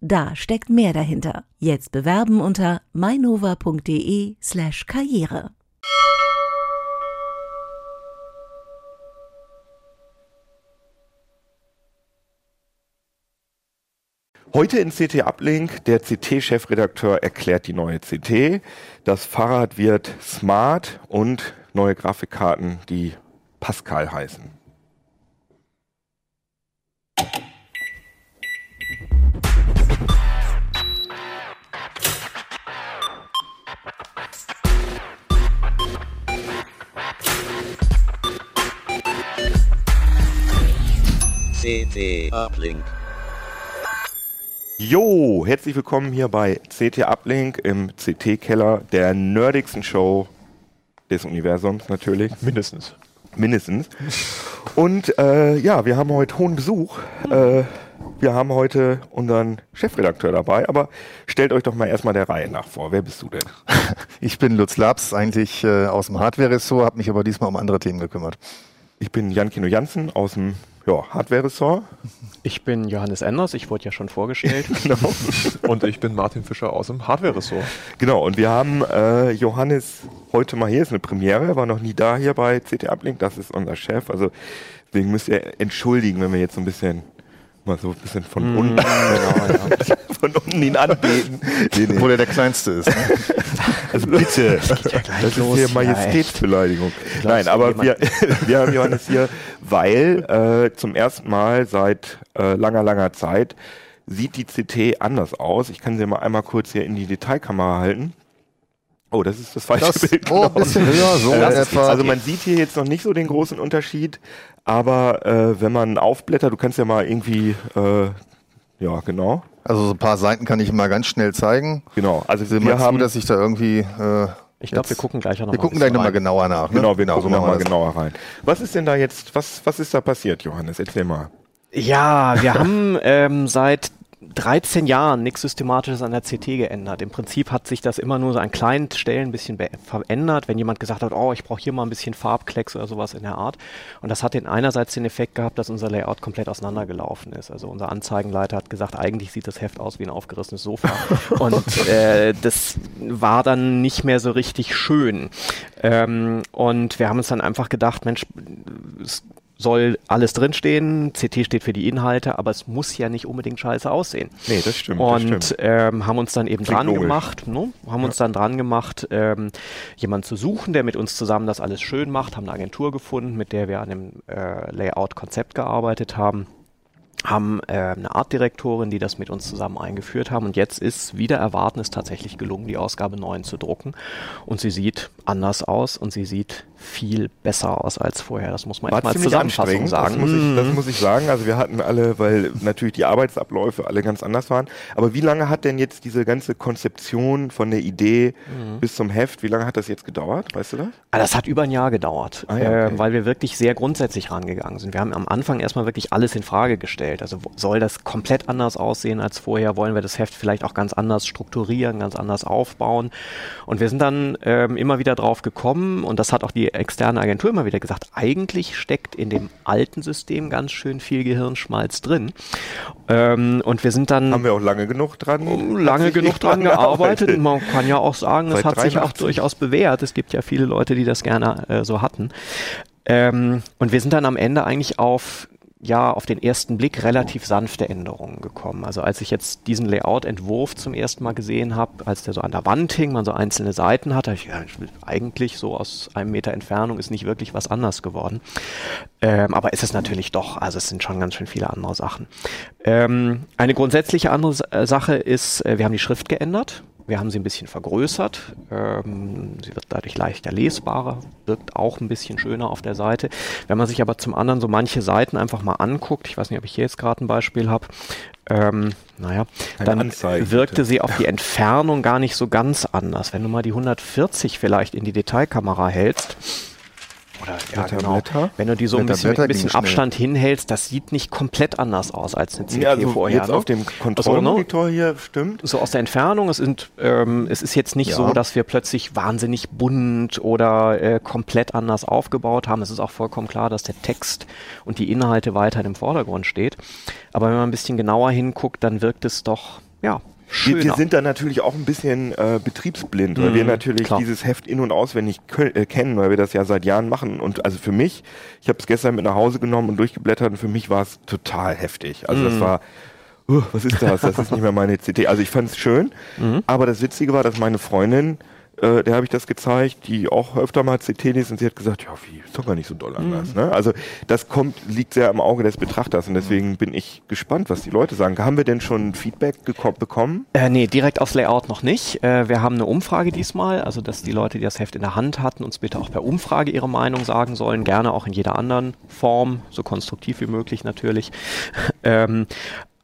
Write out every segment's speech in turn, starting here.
Da steckt mehr dahinter. Jetzt bewerben unter mainova.de slash karriere. Heute in CT Uplink, der CT-Chefredakteur erklärt die neue CT. Das Fahrrad wird smart und neue Grafikkarten, die Pascal heißen. CT Uplink. Jo, herzlich willkommen hier bei CT Uplink im CT-Keller der nerdigsten Show des Universums natürlich. Mindestens. Mindestens. Und äh, ja, wir haben heute hohen Besuch. Äh, wir haben heute unseren Chefredakteur dabei, aber stellt euch doch mal erstmal der Reihe nach vor. Wer bist du denn? Ich bin Lutz Labs, eigentlich äh, aus dem Hardware-Ressort, habe mich aber diesmal um andere Themen gekümmert. Ich bin Jan Kino Jansen aus dem ja, Hardware-Ressort. Ich bin Johannes Enders, ich wurde ja schon vorgestellt. genau. Und ich bin Martin Fischer aus dem Hardware-Ressort. Genau, und wir haben äh, Johannes heute mal hier, ist eine Premiere, er war noch nie da hier bei CT Uplink, das ist unser Chef. Also deswegen müsst ihr entschuldigen, wenn wir jetzt so ein bisschen mal so ein bisschen von Mm, unten, genau, ja. von unten ihn anbeten. Nee, nee. Obwohl er der Kleinste ist. Ne? Also bitte, das ist los. hier Ja, Majestätsbeleidigung. Nein, aber wir, wir haben Johannes hier, weil äh, zum ersten Mal seit äh, langer, langer Zeit sieht die CT anders aus. Ich kann sie mal einmal kurz hier in die Detailkamera halten. Oh, das ist das falsche Das, Bild. oh, ein bisschen höher, so Das also man sieht hier jetzt noch nicht so den großen Unterschied, aber äh, wenn man aufblättert, du kannst ja mal irgendwie, äh, ja genau, Also so ein paar Seiten kann ich immer ganz schnell zeigen. genau. Also Sehen wir wir zu, haben, dass ich da irgendwie. Äh, Ich glaube, wir gucken gleich auch noch wir mal gucken gleich nochmal genauer nach. Ne? genau, wir gucken so machen nochmal genauer rein. Was ist denn da jetzt, was, was ist da passiert, Johannes? Erzähl mal. Ja, wir haben ähm, seit 13 Jahren nichts Systematisches an der CT geändert. Im Prinzip hat sich das immer nur so an kleinen Stellen ein bisschen verändert, wenn jemand gesagt hat, oh, ich brauche hier mal ein bisschen Farbklecks oder sowas in der Art. Und das hat den einerseits den Effekt gehabt, dass unser Layout komplett auseinandergelaufen ist. Also unser Anzeigenleiter hat gesagt, eigentlich sieht das Heft aus wie ein aufgerissenes Sofa. Und äh, das war dann nicht mehr so richtig schön. Ähm, und wir haben uns dann einfach gedacht, Mensch, es soll alles drinstehen, CT steht für die Inhalte, aber es muss ja nicht unbedingt scheiße aussehen. Nee, das stimmt. das Und stimmt. ähm, haben uns dann eben Klingt dran logisch. gemacht, ne? haben uns dann dran gemacht, ähm, jemanden zu suchen, der mit uns zusammen das alles schön macht, haben eine Agentur gefunden, mit der wir an dem äh, Layout-Konzept gearbeitet haben haben äh, eine Artdirektorin, die das mit uns zusammen eingeführt haben und jetzt ist wieder erwarten es tatsächlich gelungen, die Ausgabe 9 zu drucken und sie sieht anders aus und sie sieht viel besser aus als vorher. Das muss man War mal als Zusammenfassung sagen. Das muss, ich, das Mhm. muss ich sagen. Also wir hatten alle, weil natürlich die Arbeitsabläufe alle ganz anders waren. Aber wie lange hat denn jetzt diese ganze Konzeption von der Idee Mhm. bis zum Heft, wie lange hat das jetzt gedauert? Weißt du das? Ah, Das hat über ein Jahr gedauert, Ah ja, okay. äh, weil wir wirklich sehr grundsätzlich rangegangen sind. Wir haben am Anfang erstmal wirklich alles in Frage gestellt. Also wo- soll das komplett anders aussehen als vorher? Wollen wir das Heft vielleicht auch ganz anders strukturieren, ganz anders aufbauen? Und wir sind dann ähm, immer wieder drauf gekommen und das hat auch die externe Agentur immer wieder gesagt, eigentlich steckt in dem alten System ganz schön viel Gehirnschmalz drin. Ähm, und wir sind dann Haben wir auch lange genug dran? lange hat sich genug dran gearbeitet. gearbeitet. Man kann ja auch sagen, es hat sich auch 83. durchaus bewährt. Es gibt ja viele Leute, die das gerne äh, so hatten. Ähm, und wir sind dann am Ende eigentlich auf ja, auf den ersten Blick relativ sanfte Änderungen gekommen. Also als ich jetzt diesen Layout-Entwurf zum ersten Mal gesehen habe, als der so an der Wand hing, man so einzelne Seiten hatte, ich, ja, eigentlich so aus einem Meter Entfernung ist nicht wirklich was anders geworden. Ähm, aber ist es natürlich doch, also es sind schon ganz schön viele andere Sachen. Ähm, eine grundsätzliche andere Sache ist, äh, wir haben die Schrift geändert. Wir haben sie ein bisschen vergrößert. Ähm, sie wird dadurch leichter lesbarer, wirkt auch ein bisschen schöner auf der Seite. Wenn man sich aber zum anderen so manche Seiten einfach mal anguckt, ich weiß nicht, ob ich hier jetzt gerade ein Beispiel habe, ähm, naja, Eine dann Anzeige, wirkte bitte. sie auf die Entfernung gar nicht so ganz anders. Wenn du mal die 140 vielleicht in die Detailkamera hältst, oder ja, genau. Wenn du die so ein bisschen mit ein bisschen ging schnell. Abstand hinhältst, das sieht nicht komplett anders aus als eine CT Ja, also vorher. jetzt ne? auf dem Kontrollmonitor hier stimmt. so aus der Entfernung, es, sind, ähm, es ist jetzt nicht Ja. so, dass wir plötzlich wahnsinnig bunt oder äh, komplett anders aufgebaut haben. Es ist auch vollkommen klar, dass der Text und die Inhalte weiterhin im Vordergrund steht. Aber wenn man ein bisschen genauer hinguckt, dann wirkt es doch, ja. Wir, wir sind da natürlich auch ein bisschen äh, betriebsblind, weil wir Mhm, natürlich klar. dieses Heft in- und auswendig äh, kennen, weil wir das ja seit Jahren machen. Und also für mich, ich habe es gestern mit nach Hause genommen und durchgeblättert und für mich war es total heftig. Also Mhm. das war, uh, was ist das? Das ist nicht mehr meine CT. Also ich fand es schön, Mhm. aber das Witzige war, dass meine Freundin, äh, der habe ich das gezeigt, die auch öfter mal CT liest und sie hat gesagt, ja, wie, ist doch gar nicht so doll anders. Mhm. Ne? Also das kommt, liegt sehr im Auge des Betrachters und deswegen bin ich gespannt, was die Leute sagen. Haben wir denn schon Feedback bekommen? Äh, nee, direkt aufs Layout noch nicht. Äh, wir haben eine Umfrage diesmal, also dass die Leute, die das Heft in der Hand hatten, uns bitte auch per Umfrage ihre Meinung sagen sollen. Gerne auch in jeder anderen Form, so konstruktiv wie möglich natürlich. ähm,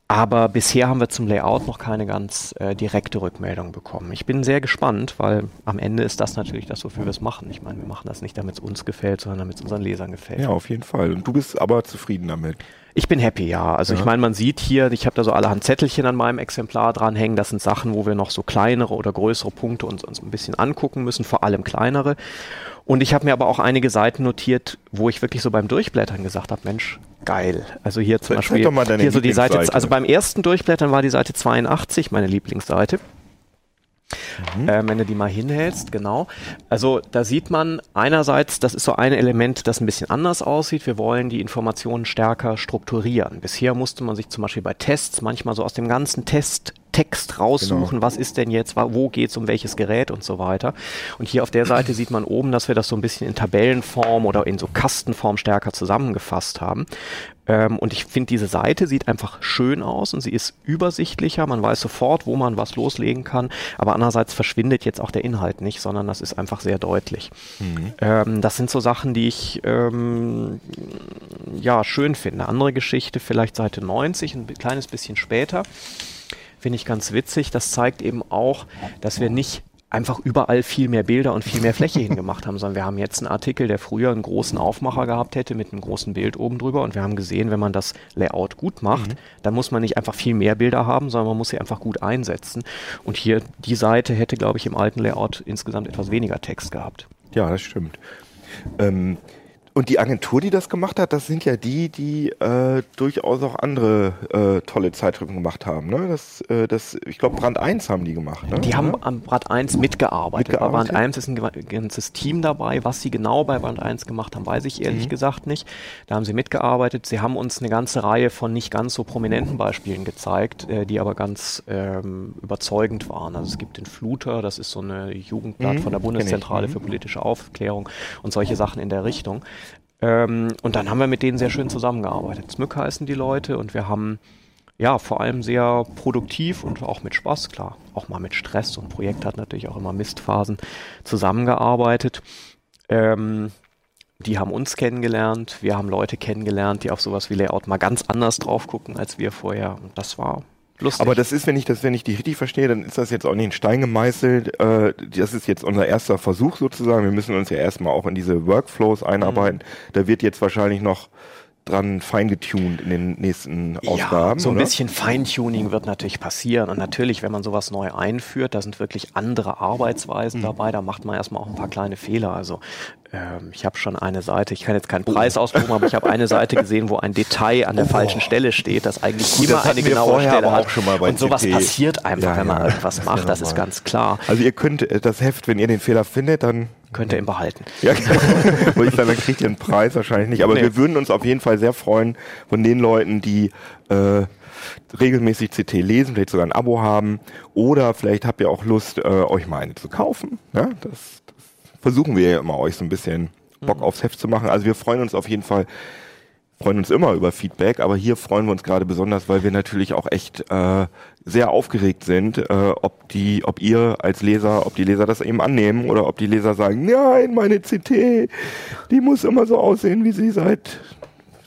aber bisher haben wir zum Layout noch keine ganz äh, direkte Rückmeldung bekommen. Ich bin sehr gespannt, weil am Ende ist das natürlich das, wofür wir es machen. Ich meine, wir machen das nicht, damit es uns gefällt, sondern damit es unseren Lesern gefällt. Ja, auf jeden Fall. Und du bist aber zufrieden damit. Ich bin happy, ja. Also ich meine, man sieht hier, ich habe da so allerhand Zettelchen an meinem Exemplar dranhängen. Das sind Sachen, wo wir noch so kleinere oder größere Punkte uns, uns ein bisschen angucken müssen, vor allem kleinere. Und ich habe mir aber auch einige Seiten notiert, wo ich wirklich so beim Durchblättern gesagt habe, Mensch, geil. Also hier zum Beispiel hier so die Seite, also beim ersten Durchblättern war die Seite 82 meine Lieblingsseite. Ähm, wenn du die mal hinhältst, genau. Also da sieht man einerseits, das ist so ein Element, das ein bisschen anders aussieht. Wir wollen die Informationen stärker strukturieren. Bisher musste man sich zum Beispiel bei Tests manchmal so aus dem ganzen Test Text raussuchen, was ist denn jetzt, wo geht es um welches Gerät und so weiter. Und hier auf der Seite sieht man oben, dass wir das so ein bisschen in Tabellenform oder in so Kastenform stärker zusammengefasst haben. Ähm, und ich finde, diese Seite sieht einfach schön aus und sie ist übersichtlicher. Man weiß sofort, wo man was loslegen kann. Aber andererseits verschwindet jetzt auch der Inhalt nicht, sondern das ist einfach sehr deutlich. Ähm, das sind so Sachen, die ich ähm, ja schön finde. Andere Geschichte, vielleicht Seite 90, ein kleines bisschen später. Finde ich ganz witzig. Das zeigt eben auch, dass wir nicht einfach überall viel mehr Bilder und viel mehr Fläche hingemacht haben, sondern wir haben jetzt einen Artikel, der früher einen großen Aufmacher gehabt hätte mit einem großen Bild oben drüber und wir haben gesehen, wenn man das Layout gut macht, dann muss man nicht einfach viel mehr Bilder haben, sondern man muss sie einfach gut einsetzen. Und hier die Seite hätte, glaube ich, im alten Layout insgesamt etwas weniger Text gehabt. Ja, das stimmt. Ähm, und die Agentur, die das gemacht hat, das sind ja die, die äh, durchaus auch andere äh, tolle Zeitschriften gemacht haben. Ne? Das, äh, das, ich glaube, Brand 1 haben die gemacht. Ne? Die haben Oder? am Brand 1 mitgearbeitet. Bei Mitgearbeitet? Brand 1 ist ein ganzes Team dabei. Was sie genau bei Brand 1 gemacht haben, weiß ich Mhm. ehrlich gesagt nicht. Da haben sie mitgearbeitet. Sie haben uns eine ganze Reihe von nicht ganz so prominenten Beispielen gezeigt, äh, die aber ganz ähm, überzeugend waren. Also es gibt den Fluter, das ist so eine Jugendblatt Mhm, von der. Bundeszentrale Mhm. für politische Aufklärung und solche Sachen in der Richtung. Ähm, und dann haben wir mit denen sehr schön zusammengearbeitet. Smück heißen die Leute und wir haben ja, vor allem sehr produktiv und auch mit Spaß, klar, auch mal mit Stress. So ein Projekt hat natürlich auch immer Mistphasen zusammengearbeitet. Ähm, die haben uns kennengelernt, wir haben Leute kennengelernt, die auf sowas wie Layout mal ganz anders drauf gucken als wir vorher. Und das war lustig. Aber das ist, wenn ich das, wenn ich die richtig verstehe, dann ist das jetzt auch nicht in Stein gemeißelt. Äh, das ist jetzt unser erster Versuch sozusagen. Wir müssen uns ja erstmal auch in diese Workflows einarbeiten. Da wird jetzt wahrscheinlich noch dran feingetuned in den nächsten Ausgaben. Ja, so ein oder? bisschen Feintuning wird natürlich passieren. Und natürlich, wenn man sowas neu einführt, da sind wirklich andere Arbeitsweisen Mhm. dabei, da macht man erstmal auch ein paar kleine Fehler. Also ähm, ich habe schon eine Seite, ich kann jetzt keinen Preis ausdrucken, aber ich habe eine Seite gesehen, wo ein Detail an der falschen Stelle steht, das eigentlich Oh. Gut, immer das eine genaue Stelle hat. auch schon mal bei Und sowas CT. passiert einfach, Ja, wenn man ja. irgendwas macht, das ist ganz klar. Also ihr könnt äh, das Heft, wenn ihr den Fehler findet, dann Könnt ihr ihn behalten. Ja, würde ich sagen, dann kriegt ihr einen Preis wahrscheinlich nicht. Aber Nee. wir würden uns auf jeden Fall sehr freuen von den Leuten, die äh, regelmäßig CT lesen, vielleicht sogar ein Abo haben oder vielleicht habt ihr auch Lust, äh, euch mal eine zu kaufen. Ja, das, das versuchen wir ja immer, euch so ein bisschen Bock aufs Heft zu machen. Also wir freuen uns auf jeden Fall freuen uns immer über Feedback, aber hier freuen wir uns gerade besonders, weil wir natürlich auch echt äh, sehr aufgeregt sind, äh, ob die, ob ihr als Leser, ob die Leser das eben annehmen oder ob die Leser sagen, nein, meine CT, die muss immer so aussehen, wie sie seit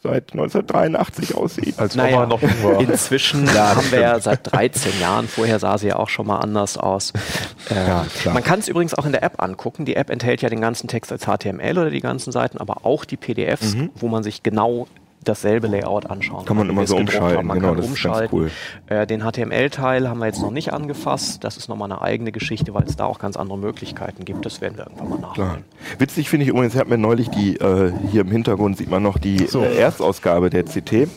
seit 1983 aussieht. Als Naja, Oma noch war. Inzwischen haben wir ja seit 13 Jahren, vorher sah sie ja auch schon mal anders aus. Äh, Ja, man kann es übrigens auch in der App angucken. Die App enthält ja den ganzen Text als HTML oder die ganzen Seiten, aber auch die PDFs, wo man sich genau dasselbe Layout anschauen Kann man wie immer so umschalten. Man genau, das ist ganz umschalten. cool. Äh, den HTML-Teil haben wir jetzt noch nicht angefasst. Das ist nochmal eine eigene Geschichte, weil es da auch ganz andere Möglichkeiten gibt. Das werden wir irgendwann mal Klar. nachholen. Witzig finde ich übrigens, ich habe mir neulich die, äh, hier im Hintergrund sieht man noch die äh, Erstausgabe der CT,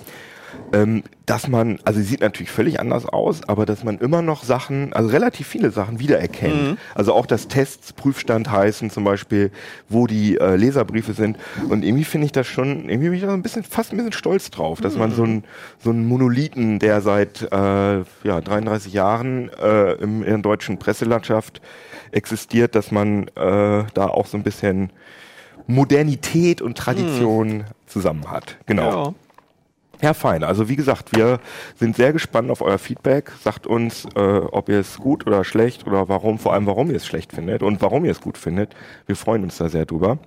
ähm, dass man, also sie sieht natürlich völlig anders aus, aber dass man immer noch Sachen, also relativ viele Sachen wiedererkennt. Also auch das Tests Prüfstand heißen zum Beispiel, wo die äh, Leserbriefe sind. Und irgendwie finde ich das schon, irgendwie bin ich da ein bisschen, fast ein bisschen stolz drauf, dass man so ein so einen Monolithen, der seit äh, ja, 33 Jahren äh, im, in der deutschen Presselandschaft existiert, dass man äh, da auch so ein bisschen Modernität und Tradition zusammen hat. Genau. Ja. Ja, fein. Also wie gesagt, wir sind sehr gespannt auf euer Feedback. Sagt uns, äh, ob ihr es gut oder schlecht oder warum, vor allem warum ihr es schlecht findet und warum ihr es gut findet. Wir freuen uns da sehr drüber.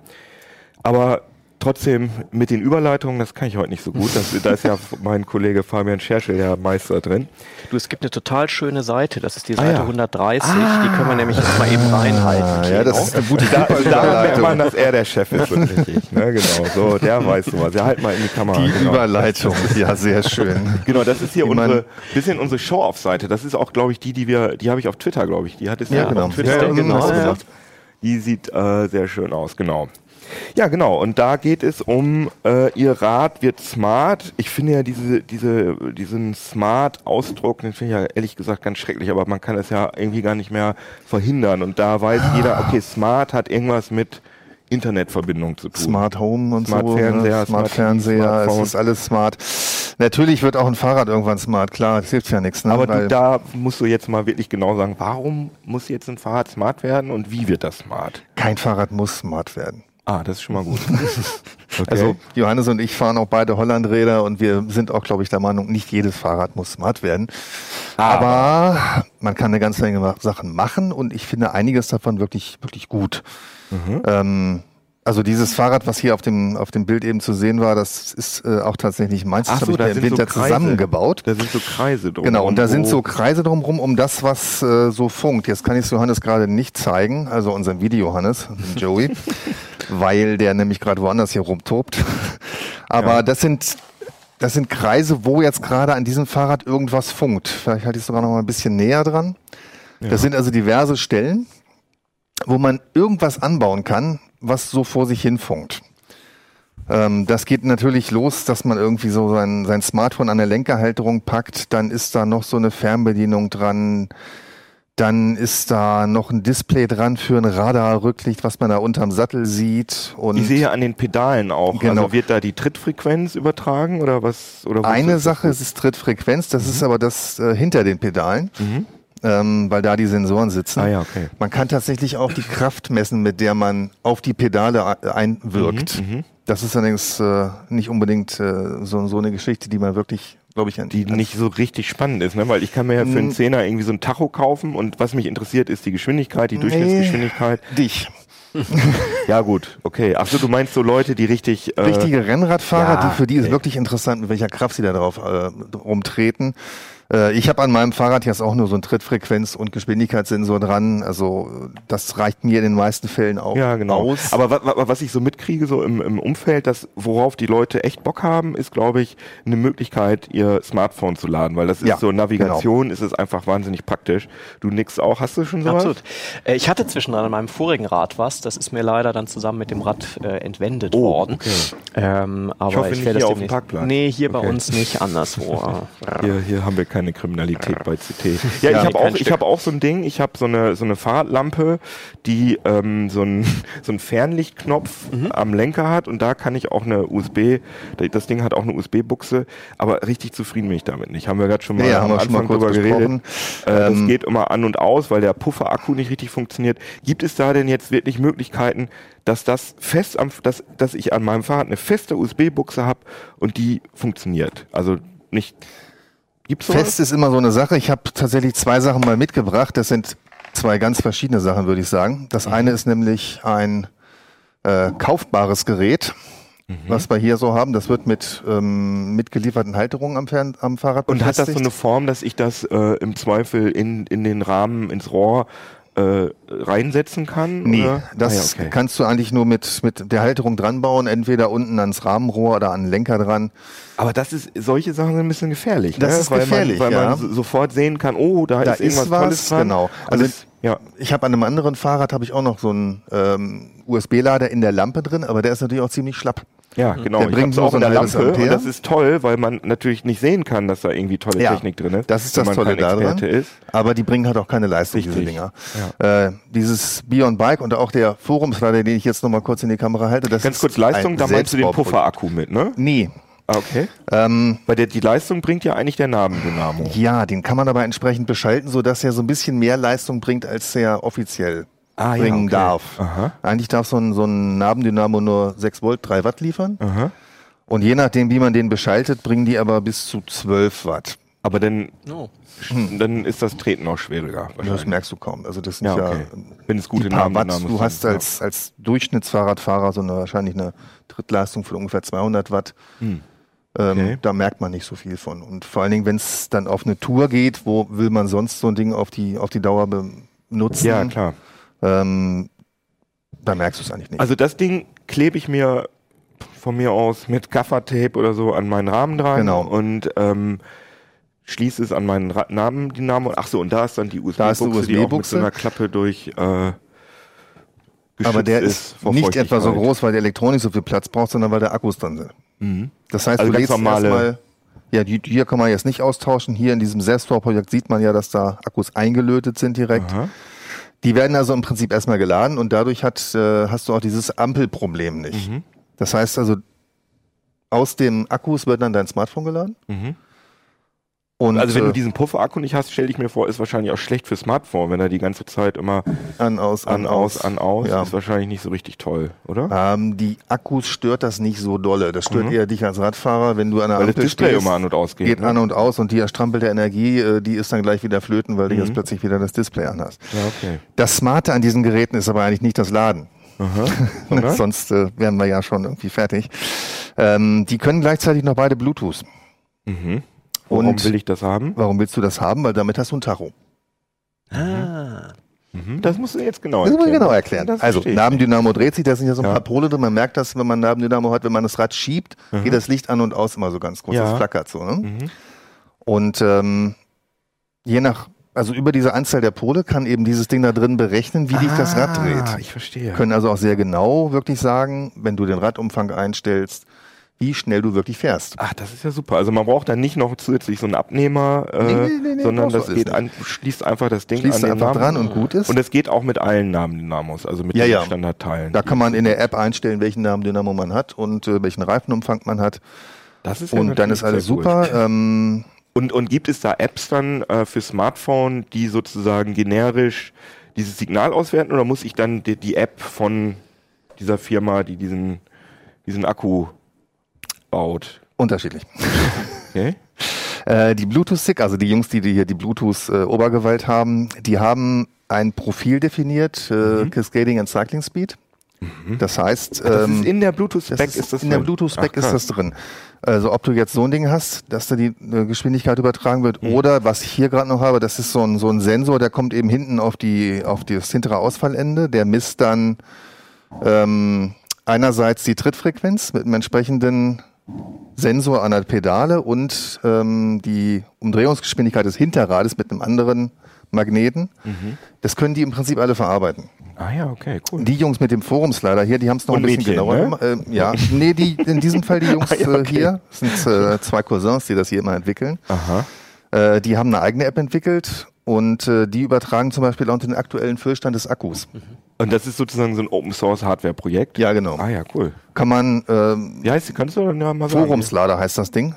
Aber trotzdem mit den Überleitungen, das kann ich heute nicht so gut. Das, da ist ja mein Kollege Fabian Scherschel der Meister drin. Du, es gibt eine total schöne Seite. Das ist die Ah, Seite ja. 130. Die können wir nämlich jetzt mal eben reinhalten. Ah, ja, das ist eine gute Da, da merkt man, dass er der Chef ist. Ne? Genau, so, der weiß sowas. Ja, halt mal in die Kamera. Die genau. Überleitung, ja, sehr schön. Genau, das ist hier man- unsere, bisschen unsere Show-Off-Seite. Das ist auch, glaube ich, die, die wir, die habe ich auf Twitter, glaube ich. Die hat es Ja, genau. auf Twitter Ja, genau. genau, ja. gemacht. Die sieht äh, sehr schön aus, genau. Ja, genau. Und da geht es um, äh, ihr Rad wird smart. Ich finde ja diese, diese, diesen Smart-Ausdruck, den finde ich ja ehrlich gesagt ganz schrecklich, aber man kann es ja irgendwie gar nicht mehr verhindern. Und da weiß jeder, okay, smart hat irgendwas mit Internetverbindung zu tun. Smart Home und Smart so, Fernseher, ne? Smart Smart Fernseher, es Smartphone. ist alles smart. Natürlich wird auch ein Fahrrad irgendwann smart, klar, das hilft ja nichts. Ne? Aber du, da musst du jetzt mal wirklich genau sagen, warum muss jetzt ein Fahrrad smart werden und wie wird das smart? kein Fahrrad muss smart werden. Ah, das ist schon mal gut. Okay. Also Johannes und ich fahren auch beide Hollandräder und wir sind auch, glaube ich, der Meinung, nicht jedes Fahrrad muss smart werden. Aber man kann eine ganze Menge Sachen machen und ich finde einiges davon wirklich, wirklich gut. Mhm. Ähm, also dieses Fahrrad, was hier auf dem, auf dem Bild eben zu sehen war, das ist äh, auch tatsächlich meins. Das Ach habe so, ich da im so Winter Kreise. zusammengebaut. da sind so Kreise drum. Genau, und da sind so Kreise drumherum um das, was äh, so funkt. Jetzt kann ich es Johannes gerade nicht zeigen, also unseren Video Johannes, den Joey, weil der nämlich gerade woanders hier rumtobt. Aber Ja. das sind das sind Kreise, wo jetzt gerade an diesem Fahrrad irgendwas funkt. Vielleicht halte ich es sogar noch mal ein bisschen näher dran. Das sind also diverse Stellen, wo man irgendwas anbauen kann, was so vor sich hin funkt. Ähm, das geht natürlich los, dass man irgendwie so sein, sein Smartphone an der Lenkerhalterung packt, dann ist da noch so eine Fernbedienung dran, dann ist da noch ein Display dran für ein Radarrücklicht, was man da unterm Sattel sieht. Und Ich sehe ja an den Pedalen auch. Genau. Also wird da die Trittfrequenz übertragen oder was? Oder eine ist? Sache ist es Trittfrequenz, das ist aber das äh, hinter den Pedalen, ähm, weil da die Sensoren sitzen. Ah ja, okay. Man kann tatsächlich auch die Kraft messen, mit der man auf die Pedale einwirkt. Mhm, Das ist allerdings äh, nicht unbedingt äh, so, so eine Geschichte, die man wirklich, glaube ich, an Die nicht so richtig spannend ist, ne? Weil ich kann mir ja für einen. Zehner irgendwie so ein Tacho kaufen und was mich interessiert, ist die Geschwindigkeit, die Durchschnittsgeschwindigkeit. dich. Ja gut, okay. Ach so, du meinst so Leute, die richtig... Äh, Richtige Rennradfahrer, ja, die für die ist ey. wirklich interessant, mit welcher Kraft sie da drauf äh, rumtreten. Äh, ich habe an meinem Fahrrad jetzt auch nur so ein Trittfrequenz- und Geschwindigkeitssensor dran. Also das reicht mir in den meisten Fällen auch Ja, genau. aus. Aber wa, wa, was ich so mitkriege, so im, im Umfeld, das, worauf die Leute echt Bock haben, ist, glaube ich, eine Möglichkeit, ihr Smartphone zu laden, weil das ist Ja, so Navigation, ist es einfach wahnsinnig praktisch. Du nix auch, hast du schon sowas? Absolut. Äh, ich hatte zwischendrin an meinem vorigen Rad was. Das ist mir leider dann zusammen mit dem Rad äh, entwendet Oh, worden. okay. Ähm, aber hoffe nicht werde hier das auf dem Parkplatz. Nee, hier bei Okay. uns nicht anderswo. Hier, hier haben wir keine keine Kriminalität bei CT. Ja, Ja, ich habe auch, ich habe auch so ein Ding. Ich habe so eine so eine Fahrradlampe, die ähm, so ein so ein Fernlichtknopf Mhm. am Lenker hat und da kann ich auch eine USB. Das Ding hat auch eine USB-Buchse, aber richtig zufrieden bin ich damit nicht. Haben wir gerade schon mal Ja, ja, am haben wir schon mal Anfang drüber geredet. besprochen. Äh, das Ähm, geht immer an und aus, weil der Pufferakku nicht richtig funktioniert. Gibt es da denn jetzt wirklich Möglichkeiten, dass das fest am, dass, dass ich an meinem Fahrrad eine feste USB-Buchse habe und die funktioniert? Also nicht. Gibt's sowas? Fest ist immer so eine Sache. Ich habe tatsächlich zwei Sachen mal mitgebracht. Das sind zwei ganz verschiedene Sachen, würde ich sagen. Das eine ist nämlich ein äh, kaufbares Gerät, was wir hier so haben. Das wird mit ähm, mitgelieferten Halterungen am, Fern am Fahrrad Und hat das so befestigt. eine Form, dass ich das äh, im Zweifel in, in den Rahmen, ins Rohr äh, reinsetzen kann? Nee, oder? das Ah, ja, okay. kannst du eigentlich nur mit, mit der Halterung dran bauen, entweder unten ans Rahmenrohr oder an den Lenker dran. Aber das ist, solche Sachen sind ein bisschen gefährlich. Das ne? ist weil gefährlich, man, weil ja. man so- sofort sehen kann, oh, da, Da ist irgendwas ist was, Tolles dran. genau. Also, Also- ja. Ich habe an einem anderen Fahrrad habe ich auch noch so einen ähm, USB-Lader in der Lampe drin, aber der ist natürlich auch ziemlich schlapp. Ja, genau. Der ich bringt nur auch so in der Lampe und das ist toll, weil man natürlich nicht sehen kann, dass da irgendwie tolle Ja, Technik drin ist. Das ist das man Tolle daran. Ist. Aber die bringen halt auch keine Leistung, Richtig. diese Dinger. Äh, dieses Beyond Bike und auch der Forumsleiter, den ich jetzt noch mal kurz in die Kamera halte, das Ganz ist kurz Leistung, da meinst du den. Pufferakku mit, ne? Nee. Ah, okay. Ähm, Weil der, die Leistung bringt ja eigentlich der Nabendynamo. ja, den kann man aber entsprechend beschalten, sodass er so ein bisschen mehr Leistung bringt, als er offiziell Ah, ja, bringen okay. darf. Aha. Eigentlich darf so ein, so ein Nabendynamo nur 6 Volt, 3 Watt liefern. Aha. Und je nachdem, wie man den beschaltet, bringen die aber bis zu 12 Watt. Aber dann, Oh. dann ist das Treten auch schwieriger. Das merkst du kaum. Also das sind Ja, ja, okay. Wenn es gute die paar Watt. Du hast sind, ja. als, als Durchschnittsfahrradfahrer so eine, wahrscheinlich eine Trittleistung von ungefähr 200 Watt. Hm. Ähm, Okay. Da merkt man nicht so viel von. Und vor allen Dingen, wenn es dann auf eine Tour geht, wo will man sonst so ein Ding auf die, auf die Dauer benutzen? Ja, klar. Ähm, da merkst du es eigentlich nicht. Also das Ding klebe ich mir von mir aus mit Gaffertape oder so an meinen Rahmen dran Genau. und ähm, schließe es an meinen Ra Nabendynamo. Ach so, und da ist dann die Da ist die USB-Buchse, die auch mit USB-Buchse. so einer Klappe durch äh, aber der ist vor nicht etwa so groß, weil die Elektronik so viel Platz braucht, sondern weil da Akkus drin sind. Mhm. Das heißt, Also du lädst erstmal, ja, die, hier kann man jetzt nicht austauschen. Hier in diesem Selbstbauprojekt sieht man ja, dass da Akkus eingelötet sind direkt. Aha. Die werden also im Prinzip erstmal geladen und dadurch hat, äh, hast du auch dieses Ampelproblem nicht. Mhm. Das heißt also, aus dem Akkus wird dann dein Smartphone geladen. Mhm. Und Also wenn äh, du diesen Pufferakku nicht hast, stell ich mir vor, ist wahrscheinlich auch schlecht für Smartphone, wenn er die ganze Zeit immer an, aus, an, aus, an, aus, Ja. ist wahrscheinlich nicht so richtig toll, oder? Ähm, die Akkus stört das nicht so dolle. Das stört eher dich als Radfahrer, wenn du an der Mhm. Weil das Ampel Display stehst, immer an und ausgeht. geht ne? an und aus und die erstrampelte Energie, äh, die ist dann gleich wieder flöten, weil du Mhm. jetzt plötzlich wieder das Display anhast. Ja, okay. Das Smarte an diesen Geräten ist aber eigentlich nicht das Laden. Aha. Sonst äh, wären wir ja schon irgendwie fertig. Ähm, die können gleichzeitig noch beide Bluetooth. Mhm. Warum Und- will ich das haben? Warum willst du das haben? Weil damit hast du ein Tacho. Ah. Mhm. Das musst du jetzt genau Das muss erklären. man genau erklären. Das Also, ich. Nabendynamo dreht sich, da sind ja so ein Ja. paar Pole drin. Man merkt das, wenn man Nabendynamo hat, wenn man das Rad schiebt, geht das Licht an und aus immer so ganz kurz. Ja. Das flackert so. Ne? Mhm. Und ähm, je nach, also über diese Anzahl der Pole kann eben dieses Ding da drin berechnen, wie dich das Rad Ah, dreht. ich verstehe. Können also auch sehr genau wirklich sagen, wenn du den Radumfang einstellst, wie schnell du wirklich fährst. Ach, das ist ja super. Also man braucht dann nicht noch zusätzlich so einen Abnehmer, äh, Nee, nee, nee, sondern das geht an, schließt einfach das Ding Schließt an den einfach Namen. dran und gut ist. Und es geht auch mit allen Namendynamos, also mit Ja, den ja. Standardteilen. Da kann man in der App einstellen, welchen Nabendynamo man hat und äh, welchen Reifenumfang man hat. das ist ja Und dann ist alles cool. super. Ähm, Und, und gibt es da Apps dann äh, für Smartphone, die sozusagen generisch dieses Signal auswerten oder muss ich dann die, die App von dieser Firma, die diesen, diesen Akku baut? unterschiedlich. Okay? Äh, die Bluetooth-Stick, also die Jungs, die, die hier die Bluetooth-Obergewalt haben, die haben ein Profil definiert, äh, Cascading and Cycling Speed. Das heißt, Mhm. Das ähm, ist in der Bluetooth-Spec ist, das in der drin? Bluetooth-Spec ist das drin. Also ob du jetzt so ein Ding hast, dass da die äh, Geschwindigkeit übertragen wird, Mhm. oder was ich hier gerade noch habe, das ist so ein, so ein Sensor, der kommt eben hinten auf die auf das hintere Ausfallende, der misst dann ähm, einerseits die Trittfrequenz mit einem entsprechenden Sensor an der Pedale und ähm, die Umdrehungsgeschwindigkeit des Hinterrades mit einem anderen Magneten. Mhm. Das können die im Prinzip alle verarbeiten. Ah ja, okay, cool. Die Jungs mit dem Forumsleiter hier, die haben es noch Und ein bisschen Mädchen, genauer ne? Ähm, ja, nee, die, in diesem Fall die Jungs Ah, ja, äh, okay. hier das sind äh, zwei Cousins, die das hier immer entwickeln. Aha. Äh, die haben eine eigene App entwickelt und äh, die übertragen zum Beispiel auch den aktuellen Füllstand des Akkus. Und das ist sozusagen so ein Open Source Hardware Projekt. Ja, genau. Ah ja, cool. Kann man, ähm, Wie heißt die? Kannst du dann ja mal sagen? Forumslader heißt das Ding.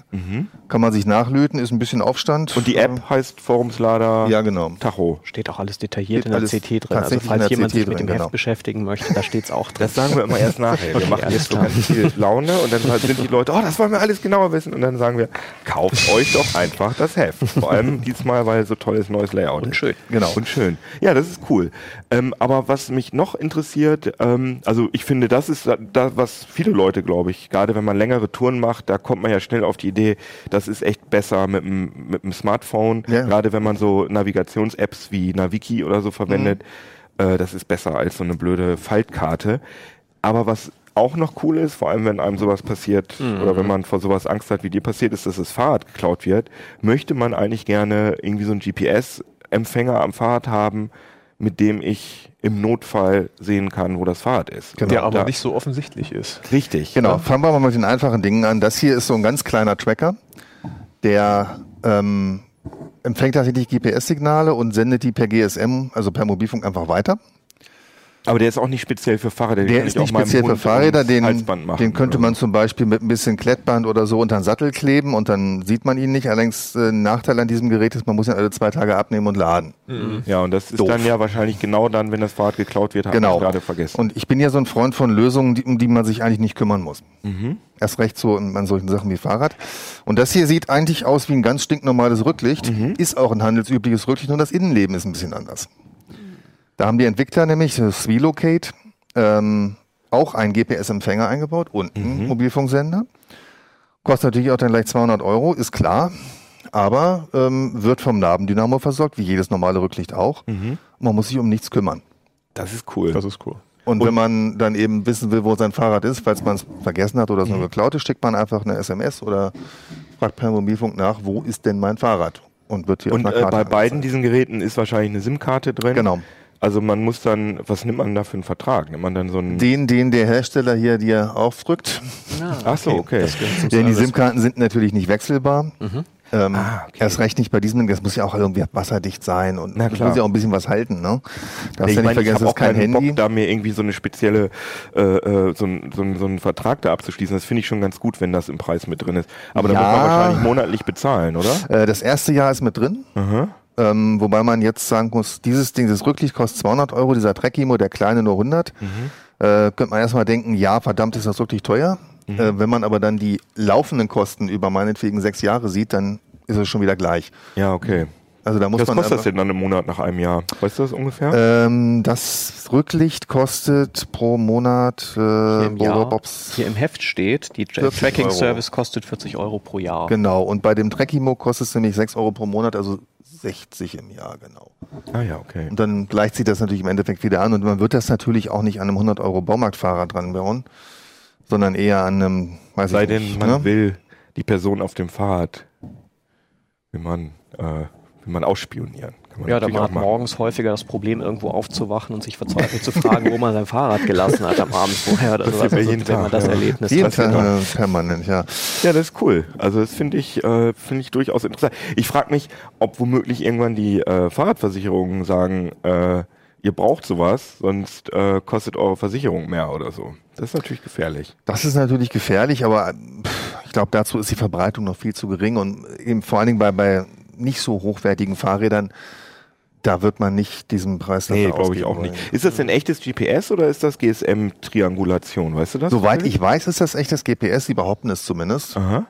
Kann man sich nachlöten, ist ein bisschen Aufstand. Und die App heißt Forumslader Ja, genau. Tacho. Steht auch alles detailliert Steht in der alles CT drin. Also falls jemand CT sich mit drin, dem genau. Heft beschäftigen möchte, da steht's auch drin. Das sagen wir immer erst nachher. Wir Okay, machen jetzt so ganz viel Laune und dann sind die Leute, oh, das wollen wir alles genauer wissen. Und dann sagen wir, kauft euch doch einfach das Heft. Vor allem diesmal, weil so tolles neues Layout Und ist. schön. Genau. Und schön. Ja, das ist cool. Ähm, aber was mich noch interessiert, ähm, also ich finde, das ist da, was viele Leute, glaube ich, gerade wenn man längere Touren macht, da kommt man ja schnell auf die Idee, das ist echt besser mit dem, mit dem Smartphone, Ja. gerade wenn man so Navigations-Apps wie Naviki oder so verwendet, äh, das ist besser als so eine blöde Faltkarte. Aber was auch noch cool ist, vor allem wenn einem sowas passiert oder wenn man vor sowas Angst hat, wie dir passiert ist, dass das Fahrrad geklaut wird, möchte man eigentlich gerne irgendwie so einen GPS-Empfänger am Fahrrad haben, mit dem ich im Notfall sehen kann, wo das Fahrrad ist. Genau. Der aber Da- nicht so offensichtlich ist. Richtig. Genau, ne? fangen wir mal mit den einfachen Dingen an. Das hier ist so ein ganz kleiner Tracker, der ähm, empfängt tatsächlich GPS-Signale und sendet die per GSM, also per Mobilfunk einfach weiter. Aber der ist auch nicht speziell für Fahrräder. Den Der ist nicht speziell für Fahrräder, den, machen den könnte man zum Beispiel mit ein bisschen Klettband oder so unter den Sattel kleben und dann sieht man ihn nicht. Allerdings äh, ein Nachteil an diesem Gerät ist, man muss ihn alle zwei Tage abnehmen und laden. so. Ja, und das ist Doof. dann ja wahrscheinlich genau dann, wenn das Fahrrad geklaut wird, habe Genau. ich gerade vergessen. Und ich bin ja so ein Freund von Lösungen, die, um die man sich eigentlich nicht kümmern muss. Mhm. Erst recht so an an solchen Sachen wie Fahrrad. Und das hier sieht eigentlich aus wie ein ganz stinknormales Rücklicht. Mhm. Ist auch ein handelsübliches Rücklicht, nur das Innenleben ist ein bisschen anders. Da haben die Entwickler nämlich, das Swilocate, ähm, auch einen GPS-Empfänger eingebaut und einen Mhm. Mobilfunksender. Kostet natürlich auch dann gleich 200 Euro, ist klar. Aber ähm, wird vom Nabendynamo versorgt, wie jedes normale Rücklicht auch. Mhm. Man muss sich um nichts kümmern. Das ist cool. Das ist cool. Und, wenn man dann eben wissen will, wo sein Fahrrad ist, falls man es vergessen hat oder Mhm. es nur geklaut ist, schickt man einfach eine SMS oder fragt per Mobilfunk nach, wo ist denn mein Fahrrad? Und wird hier und auf äh, einer Karte bei beiden angezeigt. diesen Geräten ist wahrscheinlich eine SIM-Karte drin. Genau. Also man muss dann, was nimmt man da für einen Vertrag? Nimmt man dann so einen... Den, den der Hersteller hier dir aufdrückt. Ach so, okay. Zum Denn die. SIM-Karten sind natürlich nicht wechselbar. Ähm, Ah, okay. Erst recht nicht bei diesem das muss ja auch irgendwie wasserdicht sein und Na klar. muss ja auch ein bisschen was halten. Ne? Darfst ich ja nicht vergessen, auch ist kein Handy. Bock, da mir irgendwie so eine spezielle, äh, äh, so, ein, so, ein, so einen Vertrag da abzuschließen. Das finde ich schon ganz gut, wenn das im Preis mit drin ist. Aber da Ja. muss man wahrscheinlich monatlich bezahlen, oder? Äh, das erste Jahr ist mit drin. Ähm, wobei man jetzt sagen muss, dieses Ding, das Rücklicht kostet 200 Euro, dieser Trekimo, der kleine nur 100. Äh, könnte man erstmal denken, ja, verdammt, ist das wirklich teuer. Äh, wenn man aber dann die laufenden Kosten über meinetwegen sechs Jahre sieht, dann ist es schon wieder gleich. Ja, okay. Also da muss Was man kostet das denn dann im Monat nach einem Jahr? Weißt du das ungefähr? Ähm, das Rücklicht kostet pro Monat äh, Hier im, Jahr, Bobs- hier im Heft steht, die 40 Tracking Euro. Service kostet 40 Euro pro Jahr. Genau, und bei dem Trekimo kostet es nämlich 6 Euro pro Monat, also 60 im Jahr, genau. ah ja, okay. Und dann gleicht sich das natürlich im Endeffekt wieder an und man wird das natürlich auch nicht an einem 100 Euro Baumarktfahrer dran bauen, sondern eher an einem, weiß Sei ich denn, nicht, man ne? will die Person auf dem Fahrrad, will man, äh, will man ausspionieren. Kann man Ja, da man hat morgens häufiger das Problem, irgendwo aufzuwachen und sich verzweifelt zu fragen, wo man sein Fahrrad gelassen hat am Abend vorher oder Das man Also, jeden wenn man Tag, das ja. Erlebnis Jeden hat. Tag äh, permanent, ja. Ja, das ist cool. Also das finde ich, äh, finde ich durchaus interessant. Ich frage mich, ob womöglich irgendwann die äh, Fahrradversicherungen sagen, äh, ihr braucht sowas, sonst äh, kostet eure Versicherung mehr oder so. Das ist natürlich gefährlich. Das ist natürlich gefährlich, aber ich glaube, dazu ist die Verbreitung noch viel zu gering und eben vor allen Dingen bei, bei nicht so hochwertigen Fahrrädern, da wird man nicht diesen Preis dafür Nee, glaube ich auch wollen. nicht. Ist das denn echtes GPS oder ist das GSM-Triangulation? Weißt du das? Soweit ich weiß, ist das echtes GPS, die behaupten es zumindest. Aha.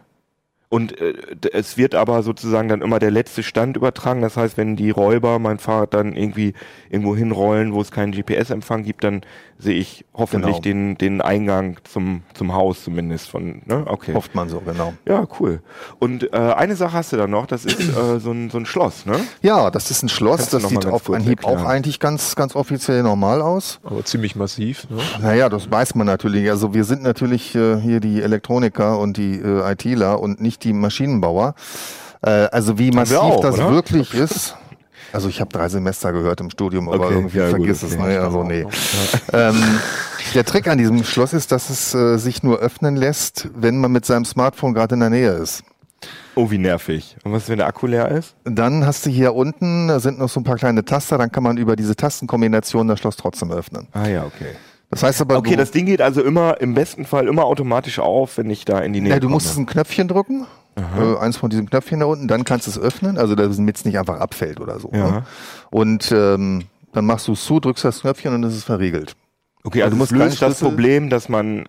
Und äh, es wird aber sozusagen dann immer der letzte Stand übertragen. Das heißt, wenn die Räuber mein Fahrrad dann irgendwie irgendwo hinrollen, wo es keinen GPS-Empfang gibt, dann sehe ich hoffentlich Genau. den, den Eingang zum, zum Haus zumindest von, ne? Okay. Hofft man so, genau. Ja, cool. Und äh, eine Sache hast du da noch, das ist äh, so, ein, so ein Schloss, ne? Ja, das ist ein Schloss, das sieht auf Anhieb auch erklären? eigentlich ganz, ganz offiziell normal aus. Aber ziemlich massiv. Ne? Naja, das weiß man natürlich. Also wir sind natürlich äh, hier die Elektroniker und die äh, ITler und nicht die Maschinenbauer. Äh, also wie massiv auch, das oder? wirklich ist. Also ich habe drei Semester gehört im Studium, aber Okay, irgendwie ja, gut, vergiss okay. es. Ne? Also nee. Ähm, der Trick an diesem Schloss ist, dass es äh, sich nur öffnen lässt, wenn man mit seinem Smartphone gerade in der Nähe ist. Oh, wie nervig. Und was, wenn der Akku leer ist? Dann hast du hier unten, da sind noch so ein paar kleine Taster, dann kann man über diese Tastenkombination das Schloss trotzdem öffnen. Ah ja, okay. Das heißt aber, Okay, das Ding geht also immer, im besten Fall immer automatisch auf, wenn ich da in die Nähe ja, du komme. musst ein Knöpfchen drücken, äh, eins von diesen Knöpfchen da unten, dann kannst du es öffnen, also damit es nicht einfach abfällt oder so. Ja. Ne? Und ähm, dann machst du es zu, drückst das Knöpfchen und es ist verriegelt. Okay, also Du musst das Problem, dass man,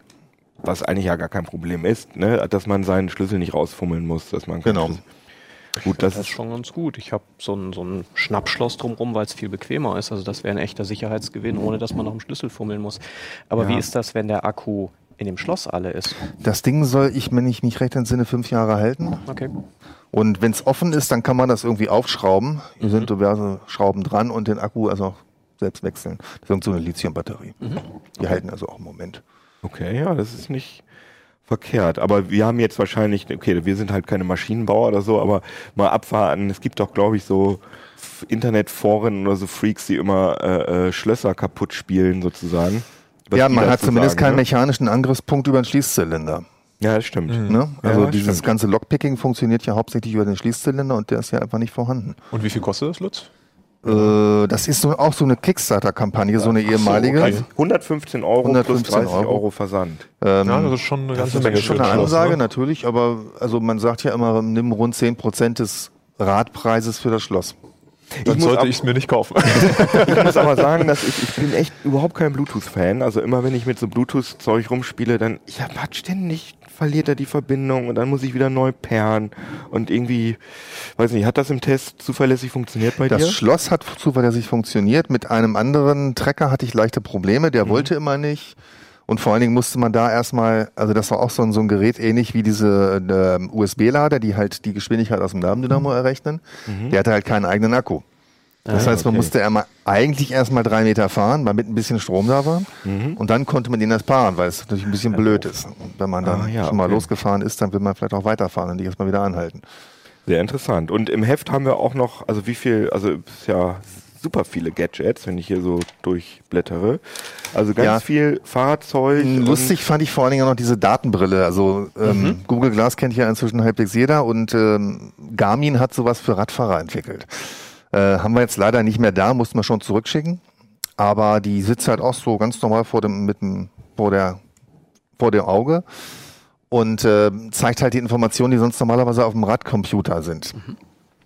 was eigentlich ja gar kein Problem ist, ne, dass man seinen Schlüssel nicht rausfummeln muss, dass man Genau. Schlüssel- Gut, das Das ist schon ganz gut. Ich habe so ein, so ein Schnappschloss drumrum, weil es viel bequemer ist. Also das wäre ein echter Sicherheitsgewinn, ohne dass man noch einen Schlüssel fummeln muss. Aber Ja. wie ist das, wenn der Akku in dem Schloss alle ist? Das Ding soll ich, wenn ich mich recht entsinne, fünf Jahre halten. Okay. Und wenn es offen ist, dann kann man das irgendwie aufschrauben. Hier sind diverse Schrauben dran und den Akku also auch selbst wechseln. Das ist irgend so eine Lithium-Batterie. Die halten also auch im Moment. okay, ja, das ist nicht verkehrt. Aber wir haben jetzt wahrscheinlich, okay, wir sind halt keine Maschinenbauer oder so, aber mal abwarten. Es gibt doch, glaube ich, so Internetforen oder so Freaks, die immer äh, äh, Schlösser kaputt spielen, sozusagen. Ja, man hat zumindest sagen, keinen ne? mechanischen Angriffspunkt über den Schließzylinder. Ja, das stimmt. Ne? Also Ja, dieses stimmt. ganze Lockpicking funktioniert ja hauptsächlich über den Schließzylinder und der ist ja einfach nicht vorhanden. Und wie viel kostet das, Lutz? Äh, das ist so, auch so eine Kickstarter-Kampagne, so eine ehemalige. Also 115 Euro 115 plus 30 Euro, Euro. Versand. Ähm, Ja, das ist schon eine ganze das Menge ist schon eine Ansage ne? natürlich, aber also man sagt ja immer, nimm rund 10% des Radpreises für das Schloss. Dann sollte ich es mir nicht kaufen. Ich muss aber sagen, dass ich, ich bin echt überhaupt kein Bluetooth-Fan. Also immer wenn ich mit so Bluetooth-Zeug rumspiele, dann ich hab hat ständig verliert er die Verbindung und dann muss ich wieder neu perren und irgendwie, weiß nicht, hat das im Test zuverlässig funktioniert bei Das dir? Schloss hat zuverlässig funktioniert. Mit einem anderen Trecker hatte ich leichte Probleme. Mhm. Der wollte immer nicht. Und vor allen Dingen musste man da erstmal, also das war auch so ein, so ein Gerät ähnlich wie diese ähm, USB-Lader, die halt die Geschwindigkeit aus dem Mhm. Nabendynamo errechnen. Der hatte halt keinen eigenen Akku. Das heißt, man okay. musste einmal, eigentlich erstmal drei Meter fahren, damit ein bisschen Strom da war. Mhm. Und dann konnte man den erst fahren, weil es natürlich ein bisschen blöd ist. Und wenn man dann Ah, ja, schon mal okay. losgefahren ist, dann will man vielleicht auch weiterfahren und nicht erstmal wieder anhalten. Sehr interessant. Und im Heft haben wir auch noch, also wie viel, also ja super viele Gadgets, wenn ich hier so durchblättere. Also ganz Ja. viel Fahrzeug. und- Lustig fand ich vor allen Dingen auch noch diese Datenbrille. Also ähm, Google Glass kennt ja inzwischen halbwegs jeder und ähm, Garmin hat sowas für Radfahrer entwickelt. Äh, haben wir jetzt leider nicht mehr da, mussten wir schon zurückschicken. Aber die sitzt halt auch so ganz normal vor dem, mit dem, vor der, vor dem Auge und äh, zeigt halt die Informationen, die sonst normalerweise auf dem Radcomputer sind.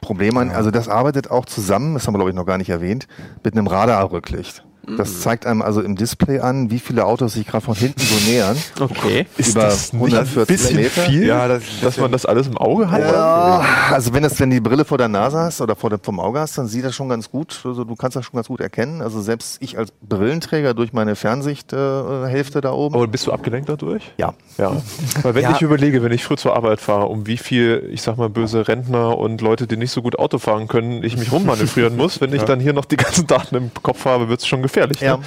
Problem an, also das arbeitet auch zusammen, das haben wir glaube ich noch gar nicht erwähnt, mit einem Radarrücklicht. Das zeigt einem also im Display an, wie viele Autos sich gerade von hinten so nähern. Okay. Ist Über das nicht ein 140 bisschen Meter? viel, Ja, das- dass man das alles im Auge hat? Ja, also wenn das, wenn die Brille vor der Nase hast oder vor der, vom Auge hast, dann sieht das schon ganz gut. Also du kannst das schon ganz gut erkennen. Also selbst ich als Brillenträger durch meine Fernsichthälfte äh, da oben. Aber bist du abgelenkt dadurch? Ja. Ja. Weil wenn Ja. ich überlege, wenn ich früh zur Arbeit fahre, um wie viel, ich sag mal, böse Rentner und Leute, die nicht so gut Auto fahren können, ich mich rummanövrieren muss, wenn ich dann hier noch die ganzen Daten im Kopf habe, wird es schon gefährlich. Ja. Ne?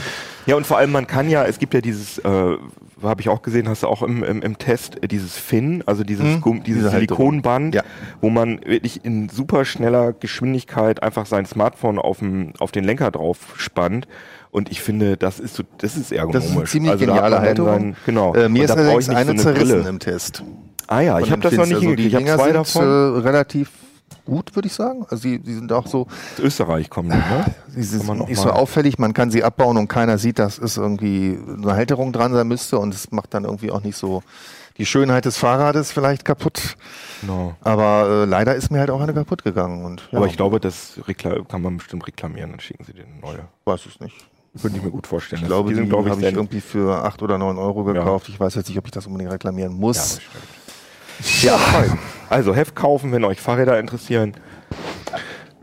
Ja, und vor allem, man kann ja, es gibt ja dieses, äh, habe ich auch gesehen, hast du auch im, im, im Test, äh, dieses Fin, also dieses, Mhm, Gum, dieses diese. Silikonband, Ja. wo man wirklich in super schneller Geschwindigkeit einfach sein Smartphone auf, dem, auf den Lenker drauf spannt. Und ich finde, das ist so, das ist ergonomisch. Das ist eine ziemlich Also da hat geniale Halterung. sein- genau. Äh, mir ist allerdings eine so eine zerrissen Brille. im Test. Ah ja, ich habe das noch nicht Fins. hingekriegt. Ich habe zwei davon. Äh, relativ gut, würde ich sagen. Also die, die sind auch so, Aus Österreich kommen die, ne? sie sind nicht so auffällig. Man kann sie abbauen und keiner sieht, dass es irgendwie eine Halterung dran sein müsste und es macht dann irgendwie auch nicht so die Schönheit des Fahrrades vielleicht kaputt. Genau. Aber äh, leider ist mir halt auch eine kaputt gegangen und ja, Aber ich glaube, das kann man bestimmt reklamieren, dann schicken sie dir eine neue. weiß es nicht. Könnte ich mir gut vorstellen. Ich glaube, die, sind, glaube habe ich irgendwie für acht oder neun Euro Ja. gekauft. Ich weiß jetzt nicht, ob ich das unbedingt reklamieren Ja, muss. Ja, fein. Also Heft kaufen, wenn euch Fahrräder interessieren.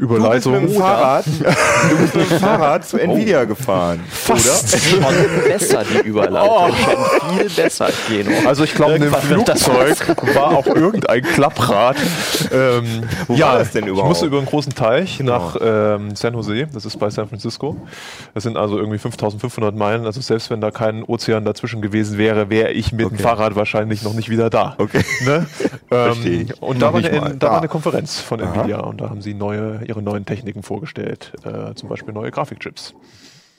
Überleitung. Du bist mit dem Fahrrad, du bist mit dem Fahrrad zu Nvidia gefahren, Fast. Schon besser, die Überleitung. Schon viel besser, Geno. Also ich glaube, in dem Flugzeug war auch irgendein Klapprad. Ähm, Wo ja, war das denn Ich überhaupt? musste über einen großen Teich nach ähm, San Jose, das ist bei San Francisco. Das sind also irgendwie 5500 Meilen. Also selbst wenn da kein Ozean dazwischen gewesen wäre, wäre ich mit dem Okay. Fahrrad wahrscheinlich noch nicht wieder da. Okay. Ne? Ähm, ich. und da war, eine, da Ah. war eine Konferenz von Aha. Nvidia und da haben sie neue, ihre neuen Techniken vorgestellt, äh, zum Beispiel neue Grafikchips.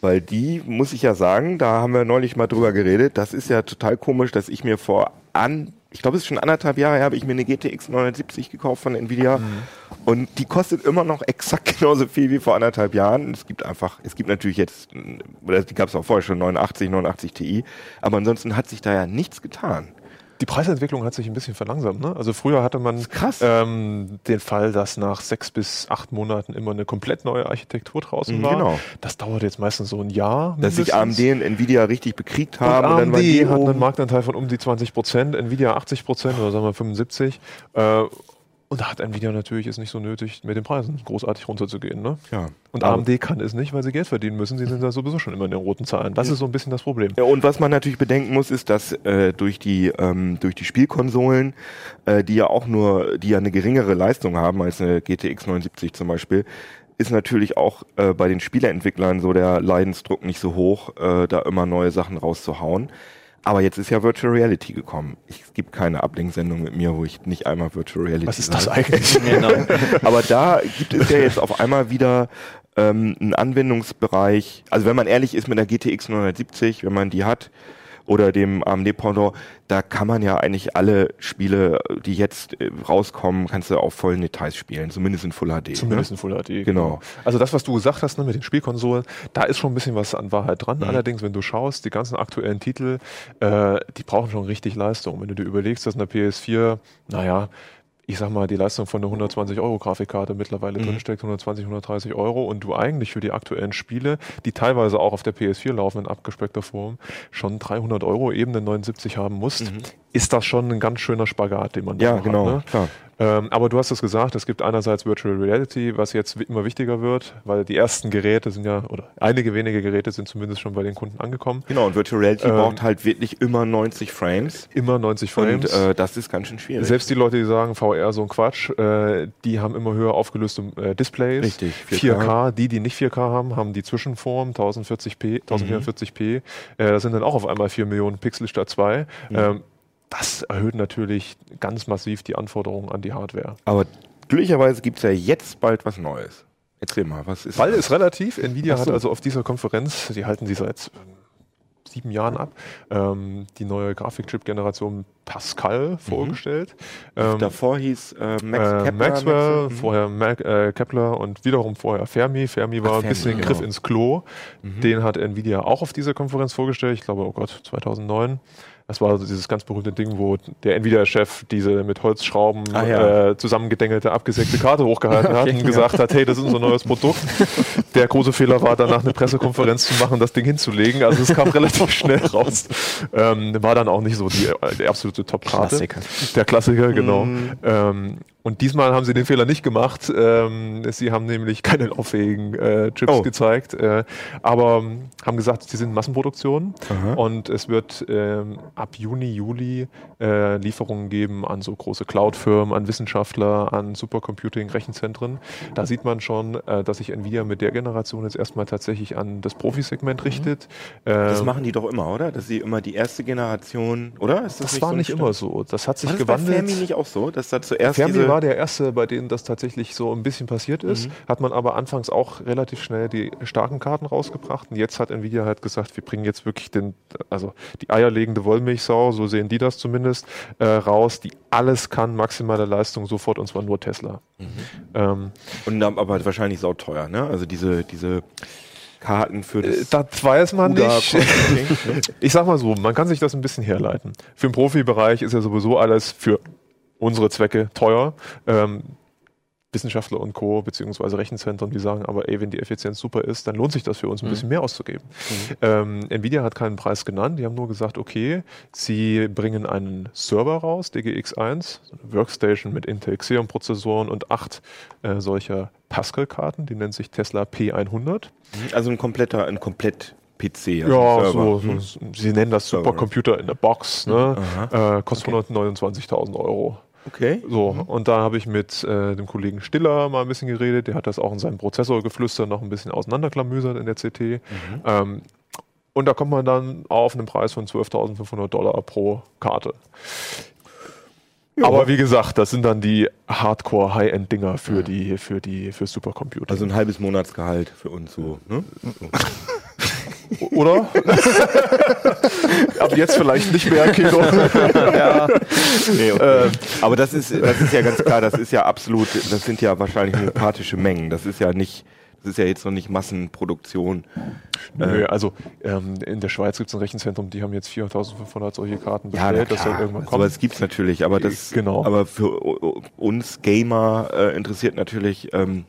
Weil die, muss ich ja sagen, da haben wir neulich mal drüber geredet, das ist ja total komisch, dass ich mir vor an ich glaube, es ist schon anderthalb Jahre her, habe ich mir eine GTX 970 gekauft von Nvidia Mhm. und die kostet immer noch exakt genauso viel wie vor anderthalb Jahren. Es gibt einfach, es gibt natürlich jetzt, oder die gab es auch vorher schon 89, 89 Ti, aber ansonsten hat sich da ja nichts getan. Die Preisentwicklung hat sich ein bisschen verlangsamt. Ne? Also früher hatte man krass. Ähm, den Fall, dass nach sechs bis acht Monaten immer eine komplett neue Architektur draußen Mhm, war. genau. Das dauert jetzt meistens so ein Jahr. Dass sich mindestens. AMD und Nvidia richtig bekriegt und haben. und dann AMD waren die hat einen. Marktanteil von um die 20 Prozent, Nvidia 80 Prozent oder sagen wir 75. Äh, und da hat Nvidia natürlich es nicht so nötig, mit den Preisen großartig runterzugehen. Ne? Ja. Und AMD kann es nicht, weil sie Geld verdienen müssen. Sie sind da sowieso schon immer in den roten Zahlen. Das ist so ein bisschen das Problem. Ja, und was man natürlich bedenken muss, ist, dass äh, durch die ähm, durch die Spielkonsolen, äh, die ja auch nur, die ja eine geringere Leistung haben als eine GTX 970 zum Beispiel, ist natürlich auch äh, bei den Spieleentwicklern so der Leidensdruck nicht so hoch, äh, da immer neue Sachen rauszuhauen. Aber jetzt ist ja Virtual Reality gekommen. Ich, es gibt keine Ablenksendung mit mir, wo ich nicht einmal Virtual Reality Was ist das sage. eigentlich? Genau. Aber da gibt es ja jetzt auf einmal wieder ähm, einen Anwendungsbereich. Also wenn man ehrlich ist mit der GTX 970, wenn man die hat oder dem AMD Pendant, da kann man ja eigentlich alle Spiele, die jetzt äh, rauskommen, kannst du auf vollen Details spielen, zumindest in Full HD. Zumindest ne? in Full HD. Genau. Also das, was du gesagt hast ne, mit den Spielkonsolen, da ist schon ein bisschen was an Wahrheit dran. Mhm. Allerdings, wenn du schaust, die ganzen aktuellen Titel, äh, die brauchen schon richtig Leistung. Wenn du dir überlegst, dass eine PS4, naja, ich sag mal, die Leistung von einer 120 Euro Grafikkarte mittlerweile Mhm. drinsteckt, 120, 130 Euro. Und du eigentlich für die aktuellen Spiele, die teilweise auch auf der PS4 laufen in abgespeckter Form, schon 300 Euro eben eine 79 haben musst, ist das schon ein ganz schöner Spagat, den man da Mhm. Ja, noch genau, hat. Ne? klar. Ähm, aber du hast es gesagt, es gibt einerseits Virtual Reality, was jetzt immer wichtiger wird, weil die ersten Geräte sind ja, oder einige wenige Geräte sind zumindest schon bei den Kunden angekommen. Genau, und Virtual Reality Ähm, braucht halt wirklich immer 90 Frames. Immer 90 Frames. Und äh, das ist ganz schön schwierig. Selbst die Leute, die sagen, VR so ein Quatsch, äh, die haben immer höher aufgelöste äh, Displays. Richtig, 4K. 4K. Die, die nicht 4K haben, haben die Zwischenform 1040p, Mhm. 1044p. Äh, das sind dann auch auf einmal 4 Millionen Pixel statt 2. Ähm, das erhöht natürlich ganz massiv die Anforderungen an die Hardware. Aber glücklicherweise gibt's ja jetzt bald was Neues. Erzähl mal, was ist Ball ist relativ. Nvidia so. hat also auf dieser Konferenz, die halten sie seit ähm, sieben Jahren ab, ähm, die neue Grafikchip-Generation Pascal vorgestellt. Ähm, Davor hieß äh, Max äh, Kepler, Maxwell, Max- vorher Mac, äh, Kepler und wiederum vorher Fermi. Fermi war Ach, ein bisschen genau. Griff ins Klo. Den hat Nvidia auch auf dieser Konferenz vorgestellt. Ich glaube, oh Gott, 2009. Das war so dieses ganz berühmte Ding, wo der Nvidia-Chef diese mit Holzschrauben Ah, ja. äh, zusammengedengelte, abgesägte Karte hochgehalten hat und gesagt hat, hey, das ist unser neues Produkt. Der große Fehler war danach eine Pressekonferenz zu machen, das Ding hinzulegen. Also es kam relativ schnell raus. Ähm, war dann auch nicht so die, die absolute Top-Karte. Der Klassiker, genau. Mhm. Ähm, und diesmal haben sie den Fehler nicht gemacht. Ähm, sie haben nämlich keine lauffähigen äh, Chips Oh. gezeigt, äh, aber haben gesagt, sie sind in Massenproduktion Aha. und es wird ähm, ab Juni, Juli äh, Lieferungen geben an so große Cloud-Firmen, an Wissenschaftler, an Supercomputing-Rechenzentren. Da sieht man schon, äh, dass sich Nvidia mit der Generation jetzt erstmal tatsächlich an das Profisegment richtet. Das Ähm, machen die doch immer, oder? Dass sie immer die erste Generation, oder? Ist das nicht war so nicht Stand? immer so. Das hat sich War das gewandelt. Fermi nicht auch so, dass da zuerst Fermi diese war der erste, bei dem das tatsächlich so ein bisschen passiert ist. Hat man aber anfangs auch relativ schnell die starken Karten rausgebracht. Und jetzt hat Nvidia halt gesagt, wir bringen jetzt wirklich den, also die eierlegende Wollmilchsau, so sehen die das zumindest, äh, raus, die alles kann, maximale Leistung sofort und zwar nur Tesla. Ähm, und dann aber wahrscheinlich sauteuer, ne? Also diese diese Karten für das äh, das weiß man Huda nicht. Ne? Ich sag mal so, man kann sich das ein bisschen herleiten. Für den Profibereich ist ja sowieso alles für unsere Zwecke teuer. Ähm, Wissenschaftler und Co. beziehungsweise Rechenzentren, die sagen, aber ey, wenn die Effizienz super ist, dann lohnt sich das für uns ein bisschen mehr auszugeben. Ähm, Nvidia hat keinen Preis genannt, die haben nur gesagt, okay, sie bringen einen Server raus, DGX1, so eine Workstation mit Intel Xeon-Prozessoren und acht äh, solcher Pascal-Karten, die nennt sich Tesla P100. Also ein kompletter, ein komplett PC. Ja, also so, Server. so, sie nennen das. Supercomputer in der Box, ne? Aha. Äh, kostet 129.000 Euro. Okay. So, und da habe ich mit äh, dem Kollegen Stiller mal ein bisschen geredet, der hat das auch in seinem Prozessorgeflüster noch ein bisschen auseinanderklamüsert in der CT. Ähm, und da kommt man dann auf einen Preis von 12.500 Dollar pro Karte. Aber wie gesagt, das sind dann die Hardcore-High-End-Dinger für die, für die, für Supercomputer. Also ein halbes Monatsgehalt für uns so. Ne? Oder? Ab jetzt vielleicht nicht mehr Kilo. ja. nee, okay. Aber das ist, das ist ja ganz klar, das ist ja absolut, das sind ja wahrscheinlich homöopathische Mengen. Das ist ja nicht, das ist ja jetzt noch nicht Massenproduktion. Nö, also ähm, in der Schweiz gibt es ein Rechenzentrum, die haben jetzt 4500 solche Karten Ja, bestellt. na das soll klar. irgendwann Aber kommen. es gibt's natürlich, aber das, Genau. aber für uns Gamer äh, interessiert natürlich, ähm,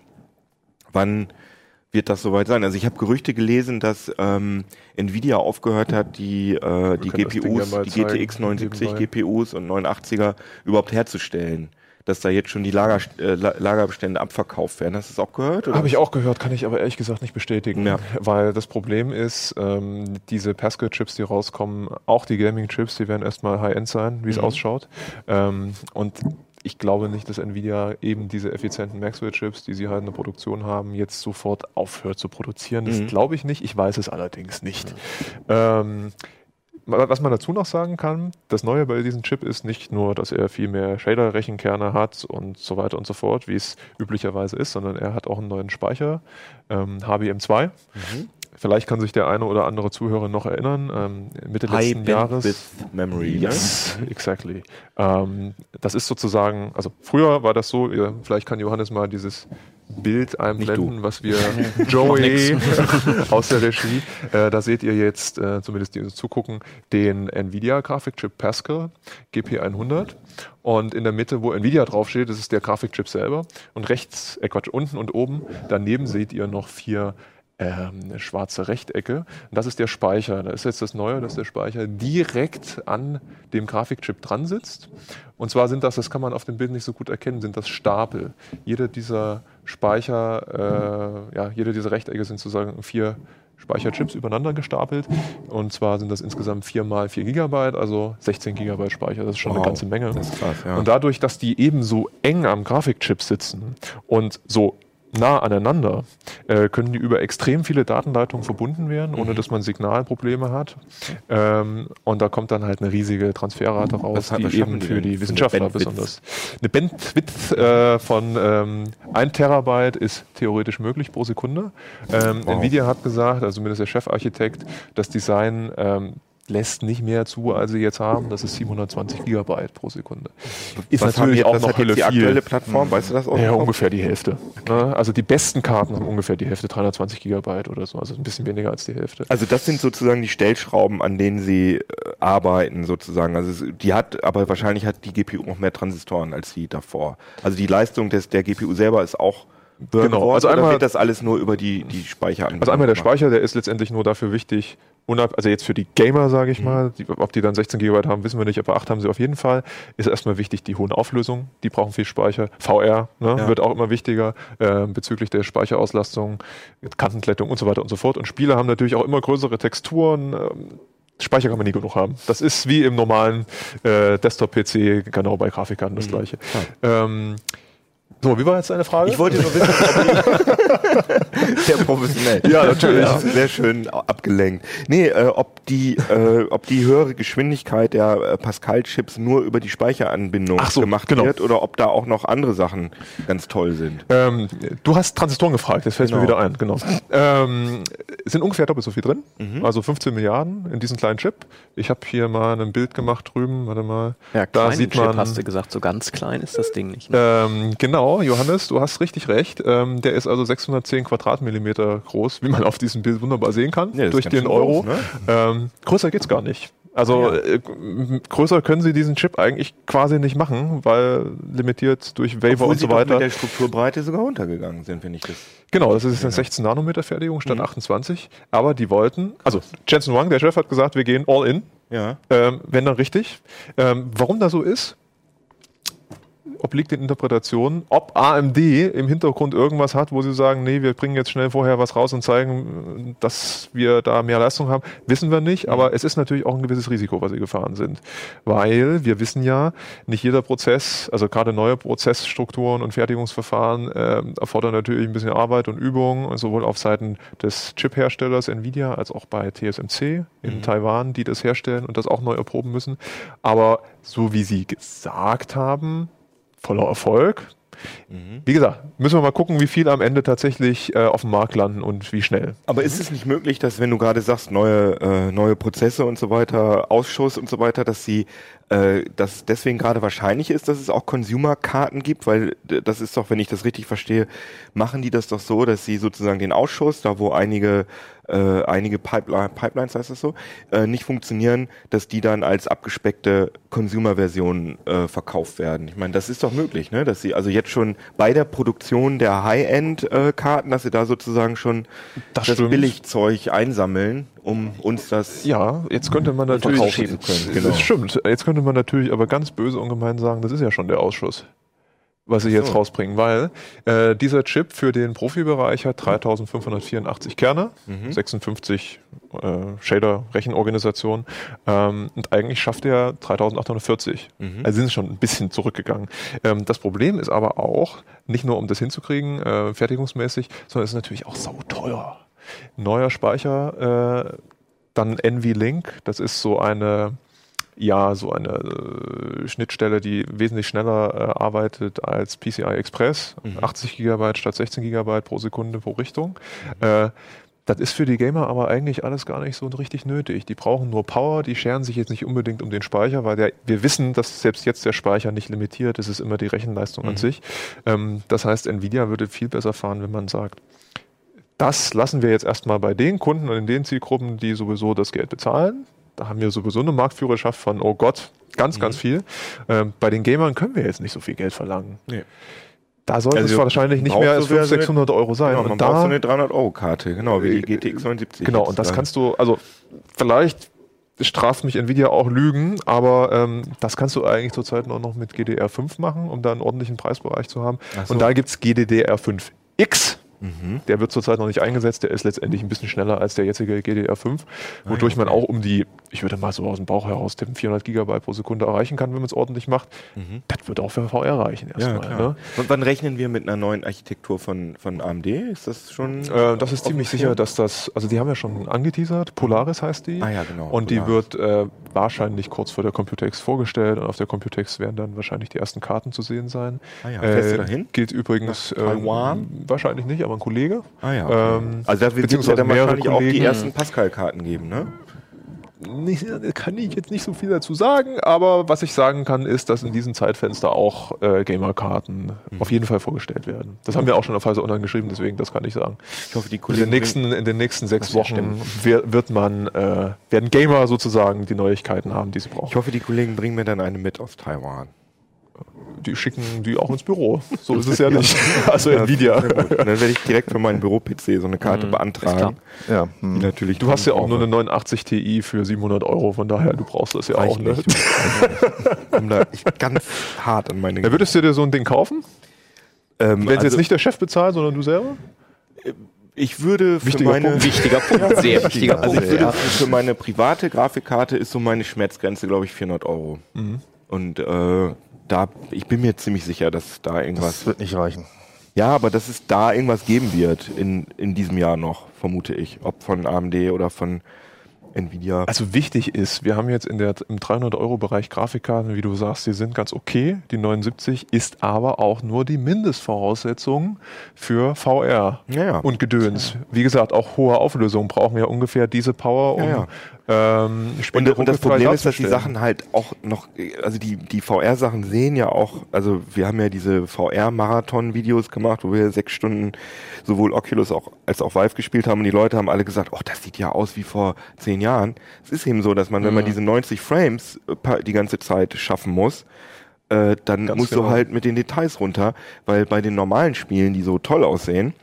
wann wird das soweit sein? Also ich habe Gerüchte gelesen, dass ähm, Nvidia aufgehört hat, die äh, die GPUs, ja die GTX 79 nebenbei. GPUs und 89er überhaupt herzustellen. Dass da jetzt schon die Lager, äh, La- Lagerbestände abverkauft werden. Hast du das auch gehört? Habe ich auch gehört, kann ich aber ehrlich gesagt nicht bestätigen. Ja. Weil das Problem ist, ähm, diese Pascal-Chips, die rauskommen, auch die Gaming-Chips, die werden erstmal High-End sein, wie es Mhm. ausschaut. Ähm, und ich glaube nicht, dass Nvidia eben diese effizienten Maxwell-Chips, die sie halt in der Produktion haben, jetzt sofort aufhört zu produzieren. Das Mhm. glaube ich nicht. Ich weiß es allerdings nicht. Ähm, was man dazu noch sagen kann, das Neue bei diesem Chip ist nicht nur, dass er viel mehr Shader-Rechenkerne hat und so weiter und so fort, wie es üblicherweise ist, sondern er hat auch einen neuen Speicher, ähm, HBM2. Mhm. Vielleicht kann sich der eine oder andere Zuhörer noch erinnern, ähm, Mitte High letzten Jahres. Memory. Yes, exactly. Ähm, das ist sozusagen, also früher war das so, ja, vielleicht kann Johannes mal dieses Bild einblenden, was wir Joey aus der Regie, äh, da seht ihr jetzt, äh, zumindest die uns zugucken, den Nvidia Grafikchip Pascal GP100 und in der Mitte, wo Nvidia draufsteht, das ist der Grafikchip selber und rechts, äh Quatsch, unten und oben, daneben seht ihr noch vier ähm, schwarze Rechtecke. Und das ist der Speicher. Da ist jetzt das Neue, dass der Speicher direkt an dem Grafikchip dran sitzt. Und zwar sind das, das kann man auf dem Bild nicht so gut erkennen, sind das Stapel. Jeder dieser Speicher, äh, ja, jede dieser Rechtecke sind sozusagen vier Speicherchips übereinander gestapelt. Und zwar sind das insgesamt 4 mal 4 Gigabyte, also 16 Gigabyte Speicher. Das ist schon eine Wow. ganze Menge. Krass, ja. Und dadurch, dass die eben so eng am Grafikchip sitzen und so nah aneinander, äh, können die über extrem viele Datenleitungen verbunden werden, ohne Mhm. dass man Signalprobleme hat. Ähm, und da kommt dann halt eine riesige Transferrate raus, die eben für die Wissenschaftler besonders. Eine Bandwidth äh, von ähm, 1 Terabyte ist theoretisch möglich pro Sekunde. Ähm, Wow. Nvidia hat gesagt, also zumindest der Chefarchitekt, das Design ähm, lässt nicht mehr zu, als sie jetzt haben. Das ist 720 Gigabyte pro Sekunde. Ist was haben natürlich jetzt, auch noch Hölle die aktuelle Plattform? Weißt du das auch? Ja, noch? ungefähr die Hälfte. Ne? Also die besten Karten haben ungefähr die Hälfte, 320 Gigabyte oder so, also ein bisschen weniger als die Hälfte. Also das sind sozusagen die Stellschrauben, an denen sie äh, arbeiten sozusagen. Also es, die hat, aber wahrscheinlich hat die GPU noch mehr Transistoren als die davor. Also die Leistung des, der GPU selber ist auch höher Genau, also einmal- wird das alles nur über die, die Speicheranbindung Also einmal der? Speicher, der ist letztendlich nur dafür wichtig, unab also jetzt für die Gamer, sage ich mal, die, ob die dann 16 GB haben, wissen wir nicht, aber 8 haben sie auf jeden Fall. Ist erstmal wichtig die hohen Auflösungen, die brauchen viel Speicher. VR ne, Ja. wird auch immer wichtiger äh, bezüglich der Speicherauslastung, Kantenglättung und so weiter und so fort. Und Spiele haben natürlich auch immer größere Texturen. Ähm, Speicher kann man nie genug haben. Das ist wie im normalen äh, Desktop-PC, genau bei Grafikkarten das gleiche. Ähm, so, wie war jetzt deine Frage? Ich wollte nur wissen, ob sehr professionell. Ja, natürlich. Sehr schön abgelenkt. Nee, äh, ob die, äh, ob die höhere Geschwindigkeit der äh, Pascal-Chips nur über die Speicheranbindung so, gemacht genau. wird oder ob da auch noch andere Sachen ganz toll sind. Ähm, du hast Transistoren gefragt, das fällt mir Genau. wieder ein, genau. Ähm, es sind ungefähr doppelt so viel drin, Mhm. also 15 Milliarden in diesem kleinen Chip. Ich habe hier mal ein Bild gemacht drüben, warte mal. Ja, da sieht Chip man. hast du gesagt, so ganz klein ist das Ding nicht. Ne? Ähm, genau, Johannes, du hast richtig recht. Ähm, der ist also 610 Quadratmillimeter groß, wie man auf diesem Bild wunderbar sehen kann, Ja, durch den Euro. groß, ne? ähm, größer geht's gar nicht. Also Ja. äh, größer können sie diesen Chip eigentlich quasi nicht machen, weil limitiert durch Waiver Obwohl und so weiter. mit der Strukturbreite sogar runtergegangen sind, wenn ich das. Genau, das ist eine 16 Nanometer Fertigung statt Mhm. 28. Aber die wollten, also Jensen Wang, der Chef, hat gesagt, wir gehen all in. Ja. Ähm, wenn dann richtig. Ähm, warum das so ist, obliegt den Interpretationen, ob AMD im Hintergrund irgendwas hat, wo sie sagen, nee, wir bringen jetzt schnell vorher was raus und zeigen, dass wir da mehr Leistung haben, wissen wir nicht, aber es ist natürlich auch ein gewisses Risiko, was sie gefahren sind. Weil wir wissen ja, nicht jeder Prozess, also gerade neue Prozessstrukturen und Fertigungsverfahren ähm, erfordern natürlich ein bisschen Arbeit und Übung, sowohl auf Seiten des Chip-Herstellers Nvidia als auch bei TSMC in Taiwan, die das herstellen und das auch neu erproben müssen. Aber so wie sie gesagt haben, voller Erfolg, Wie gesagt, müssen wir mal gucken, wie viel am Ende tatsächlich äh, auf dem Markt landen und wie schnell. Aber ist es nicht möglich, dass wenn du gerade sagst, neue, äh, neue Prozesse und so weiter, Ausschuss und so weiter, dass sie äh, dass deswegen gerade wahrscheinlich ist, dass es auch Consumer-Karten gibt, weil das ist doch, wenn ich das richtig verstehe, machen die das doch so, dass sie sozusagen den Ausschuss, da wo einige äh, einige Pipeline, Pipelines heißt das so, äh, nicht funktionieren, dass die dann als abgespeckte Consumer-Version äh, verkauft werden. Ich meine, das ist doch möglich, ne? Dass sie also jetzt schon bei der Produktion der High-End-Karten, dass sie da sozusagen schon Das das. Billigzeug einsammeln, um uns das Ja, jetzt könnte man natürlich. verkaufen zu können. Genau. Das stimmt. Jetzt könnte man natürlich aber ganz böse und gemein sagen, das ist ja schon der Ausschuss, was sie jetzt so. rausbringen, weil äh, dieser Chip für den Profibereich hat 3584 Kerne, 56 äh, Shader-Rechenorganisation ähm, und eigentlich schafft er 3840. Also sind schon ein bisschen zurückgegangen. Ähm, das Problem ist aber auch, nicht nur um das hinzukriegen, äh, fertigungsmäßig, sondern es ist natürlich auch sauteuer. Neuer Speicher, äh, dann NVLink, das ist so eine ja, so eine äh, Schnittstelle, die wesentlich schneller äh, arbeitet als PCI Express. 80 Gigabyte statt 16 Gigabyte pro Sekunde pro Richtung. Äh, das ist für die Gamer aber eigentlich alles gar nicht so richtig nötig. Die brauchen nur Power, die scheren sich jetzt nicht unbedingt um den Speicher, weil der, wir wissen, dass selbst jetzt der Speicher nicht limitiert ist, es ist immer die Rechenleistung an sich. Ähm, das heißt, Nvidia würde viel besser fahren, wenn man sagt, das lassen wir jetzt erstmal bei den Kunden und in den Zielgruppen, die sowieso das Geld bezahlen. Da haben wir sowieso eine Marktführerschaft von, oh Gott, ganz, ganz viel. Ähm, bei den Gamern können wir jetzt nicht so viel Geld verlangen. Nee. Da sollte Also es wahrscheinlich nicht mehr als so wer- 500, 600 Euro sein. Genau, man und braucht so da, eine 300-Euro-Karte, genau, wie die GTX 79. genau, und das da. kannst du, also vielleicht straft mich Nvidia auch Lügen, aber ähm, das kannst du eigentlich zurzeit nur noch mit GDR5 machen, um da einen ordentlichen Preisbereich zu haben. So. Und da gibt's GDDR5X. Der wird zurzeit noch nicht eingesetzt, der ist letztendlich ein bisschen schneller als der jetzige GDR5, wodurch man auch um die, ich würde mal so aus dem Bauch heraus tippen, 400 Gigabyte pro Sekunde erreichen kann, wenn man es ordentlich macht. Das wird auch für VR reichen Ja, erstmal. klar. ne? Und wann rechnen wir mit einer neuen Architektur von, von AMD? Ist das schon? Äh, das ist ziemlich sicher, dass das, also die haben ja schon angeteasert, Polaris heißt die. Ah ja, genau, Und die Polaris. wird äh, wahrscheinlich kurz vor der Computex vorgestellt und auf der Computex werden dann wahrscheinlich die ersten Karten zu sehen sein. Ah ja, fährst du dahin? Gilt übrigens Taiwan? ähm, wahrscheinlich nicht, aber ein Kollege. Ah ja. Okay. Ähm, also da wird es ja dann wahrscheinlich auch die Kollegen. ersten Pascal-Karten geben, ne? Nicht, kann ich jetzt nicht so viel dazu sagen, aber was ich sagen kann, ist, dass in diesem Zeitfenster auch äh, Gamer-Karten Mhm. auf jeden Fall vorgestellt werden. Das haben wir auch schon auf Heise Online geschrieben, deswegen das kann ich sagen. Ich hoffe, die In Kollegen. den nächsten, in den nächsten sechs Wochen wird, wird man, äh, werden Gamer sozusagen die Neuigkeiten haben, die sie ich brauchen. hoffe, die Kollegen bringen mir dann eine mit aus Taiwan. Die schicken die auch ins Büro. So ist es ja nicht. Also Nvidia. Gut. Und dann werde ich direkt für meinen Büro-PC so eine Karte klar. beantragen. Ja, Die hm. natürlich Du hast ja auch nur eine 89 Ti für 700 Euro, von daher, du brauchst das ja Reicht auch. Ne? nicht. Ich komme da echt ganz hart an meine Ja, würdest du dir so ein Ding kaufen? ähm, Wenn es jetzt also nicht der Chef bezahlt, sondern du selber? Ich würde für Wichtiger meine Punkt. Wichtiger Punkt, sehr wichtiger also ich Punkt. würde Ja. für meine private Grafikkarte ist so meine Schmerzgrenze, glaube ich, 400 Euro. Mhm. Und äh, da, ich bin mir ziemlich sicher, dass da irgendwas. das wird nicht reichen. ja, aber dass es da irgendwas geben wird in, in diesem Jahr noch, vermute ich. Ob von AMD oder von Nvidia. Also wichtig ist, wir haben jetzt in der, im 300-Euro-Bereich Grafikkarten, wie du sagst, die sind ganz okay. Die 79 ist aber auch nur die Mindestvoraussetzung für VR Ja, ja. und Gedöns. Wie gesagt, auch hohe Auflösungen brauchen ja ungefähr diese Power, um Ja, ja. Ähm, Und, und das Problem ist, dass die. Sachen halt auch noch, also die, die VR-Sachen sehen ja auch, also wir haben ja diese VR-Marathon-Videos gemacht, wo wir sechs Stunden sowohl Oculus auch, als auch Vive gespielt haben und die Leute haben alle gesagt, oh, das sieht ja aus wie vor zehn Jahren. Es ist eben so, dass man, wenn man diese 90 Frames äh, die ganze Zeit schaffen muss, äh, dann Ganz musst genau. du halt mit den Details runter, weil bei den normalen Spielen, die so toll aussehen,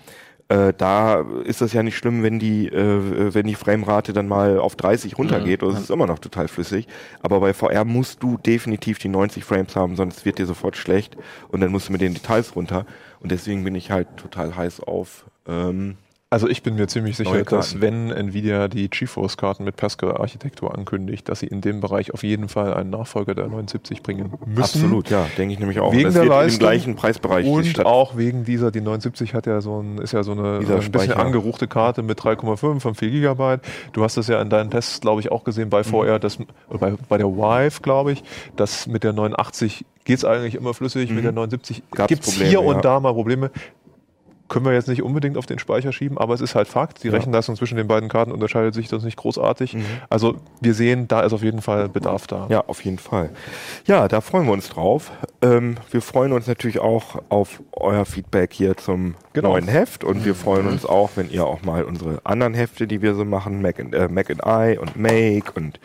äh, da ist das ja nicht schlimm, wenn die, äh, wenn die Framerate dann mal auf 30 runtergeht, oder es ist immer noch total flüssig. Aber bei VR musst du definitiv die 90 Frames haben, sonst wird dir sofort schlecht und dann musst du mit den Details runter. Und deswegen bin ich halt total heiß auf ähm, Also ich bin mir ziemlich sicher, dass wenn Nvidia die GeForce-Karten mit Pascal-Architektur ankündigt, dass sie in dem Bereich auf jeden Fall einen Nachfolger der 79 bringen müssen. Absolut, ja, denke ich nämlich auch. Wegen das der wird Leistung im gleichen Preisbereich Und auch wegen dieser, die 79 hat ja so ein, ist ja so eine ein bisschen angeruchte Karte mit 3,5 von 4 Gigabyte. Du hast das ja in deinen Tests, glaube ich, auch gesehen bei Mhm. VR, das, oder bei, bei der Vive, glaube ich, dass mit der 89 geht es eigentlich immer flüssig, mit der 79 Gab's gibt es Mhm. Hier ja. und da mal Probleme. Können wir jetzt nicht unbedingt auf den Speicher schieben, aber es ist halt Fakt. Die Rechenleistung zwischen den beiden Karten unterscheidet sich das nicht großartig. Also wir sehen, da ist auf jeden Fall Bedarf da. Mhm. Ja, auf jeden Fall. Ja, da freuen wir uns drauf. Ähm, wir freuen uns natürlich auch auf euer Feedback hier zum Genau. neuen Heft und wir freuen uns auch, wenn ihr auch mal unsere anderen Hefte, die wir so machen, Mac and, äh, Mac and I und Make und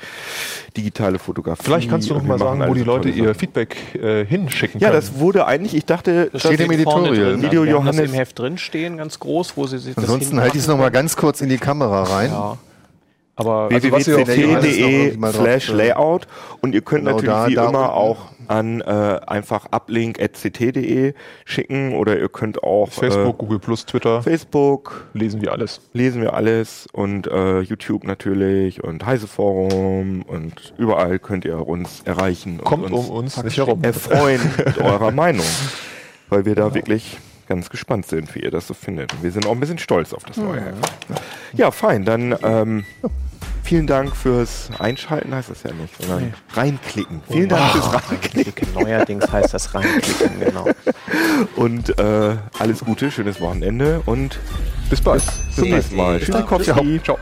digitale Fotografie. Vielleicht kannst du noch mal sagen, wo die Leute ihr. Feedback äh, hinschicken Ja, können. das wurde eigentlich, ich dachte, das steht im Editorial. Video also wir haben das Johannes- im Heft drin stehen, ganz groß, wo sie sich das Ansonsten halte ich es nochmal ganz kurz in die Kamera rein. Ja. Aber also, www.ct.de mal drauf, slash äh, Layout und ihr könnt genau natürlich da- wie da immer auch an äh, einfach uplink.ct.de schicken oder ihr könnt auch Facebook, äh, Google Plus, Twitter, Facebook lesen wir alles. lesen wir alles und äh, YouTube natürlich und Heise Forum und überall könnt ihr uns erreichen Kommt und um uns nicht herum. erfreuen mit eurer Meinung, weil wir da wirklich ganz gespannt sind, wie ihr das so findet. Wir sind auch ein bisschen stolz auf das neue Heft. Ja, fein, dann ähm, vielen Dank fürs Einschalten, heißt das ja nicht, sondern reinklicken. Vielen Dank fürs Reinklicken Neuerdings heißt das reinklicken, genau. und äh, alles Gute, schönes Wochenende und Bis bald. bis zum nächsten Mal. Tschüss. Ciao.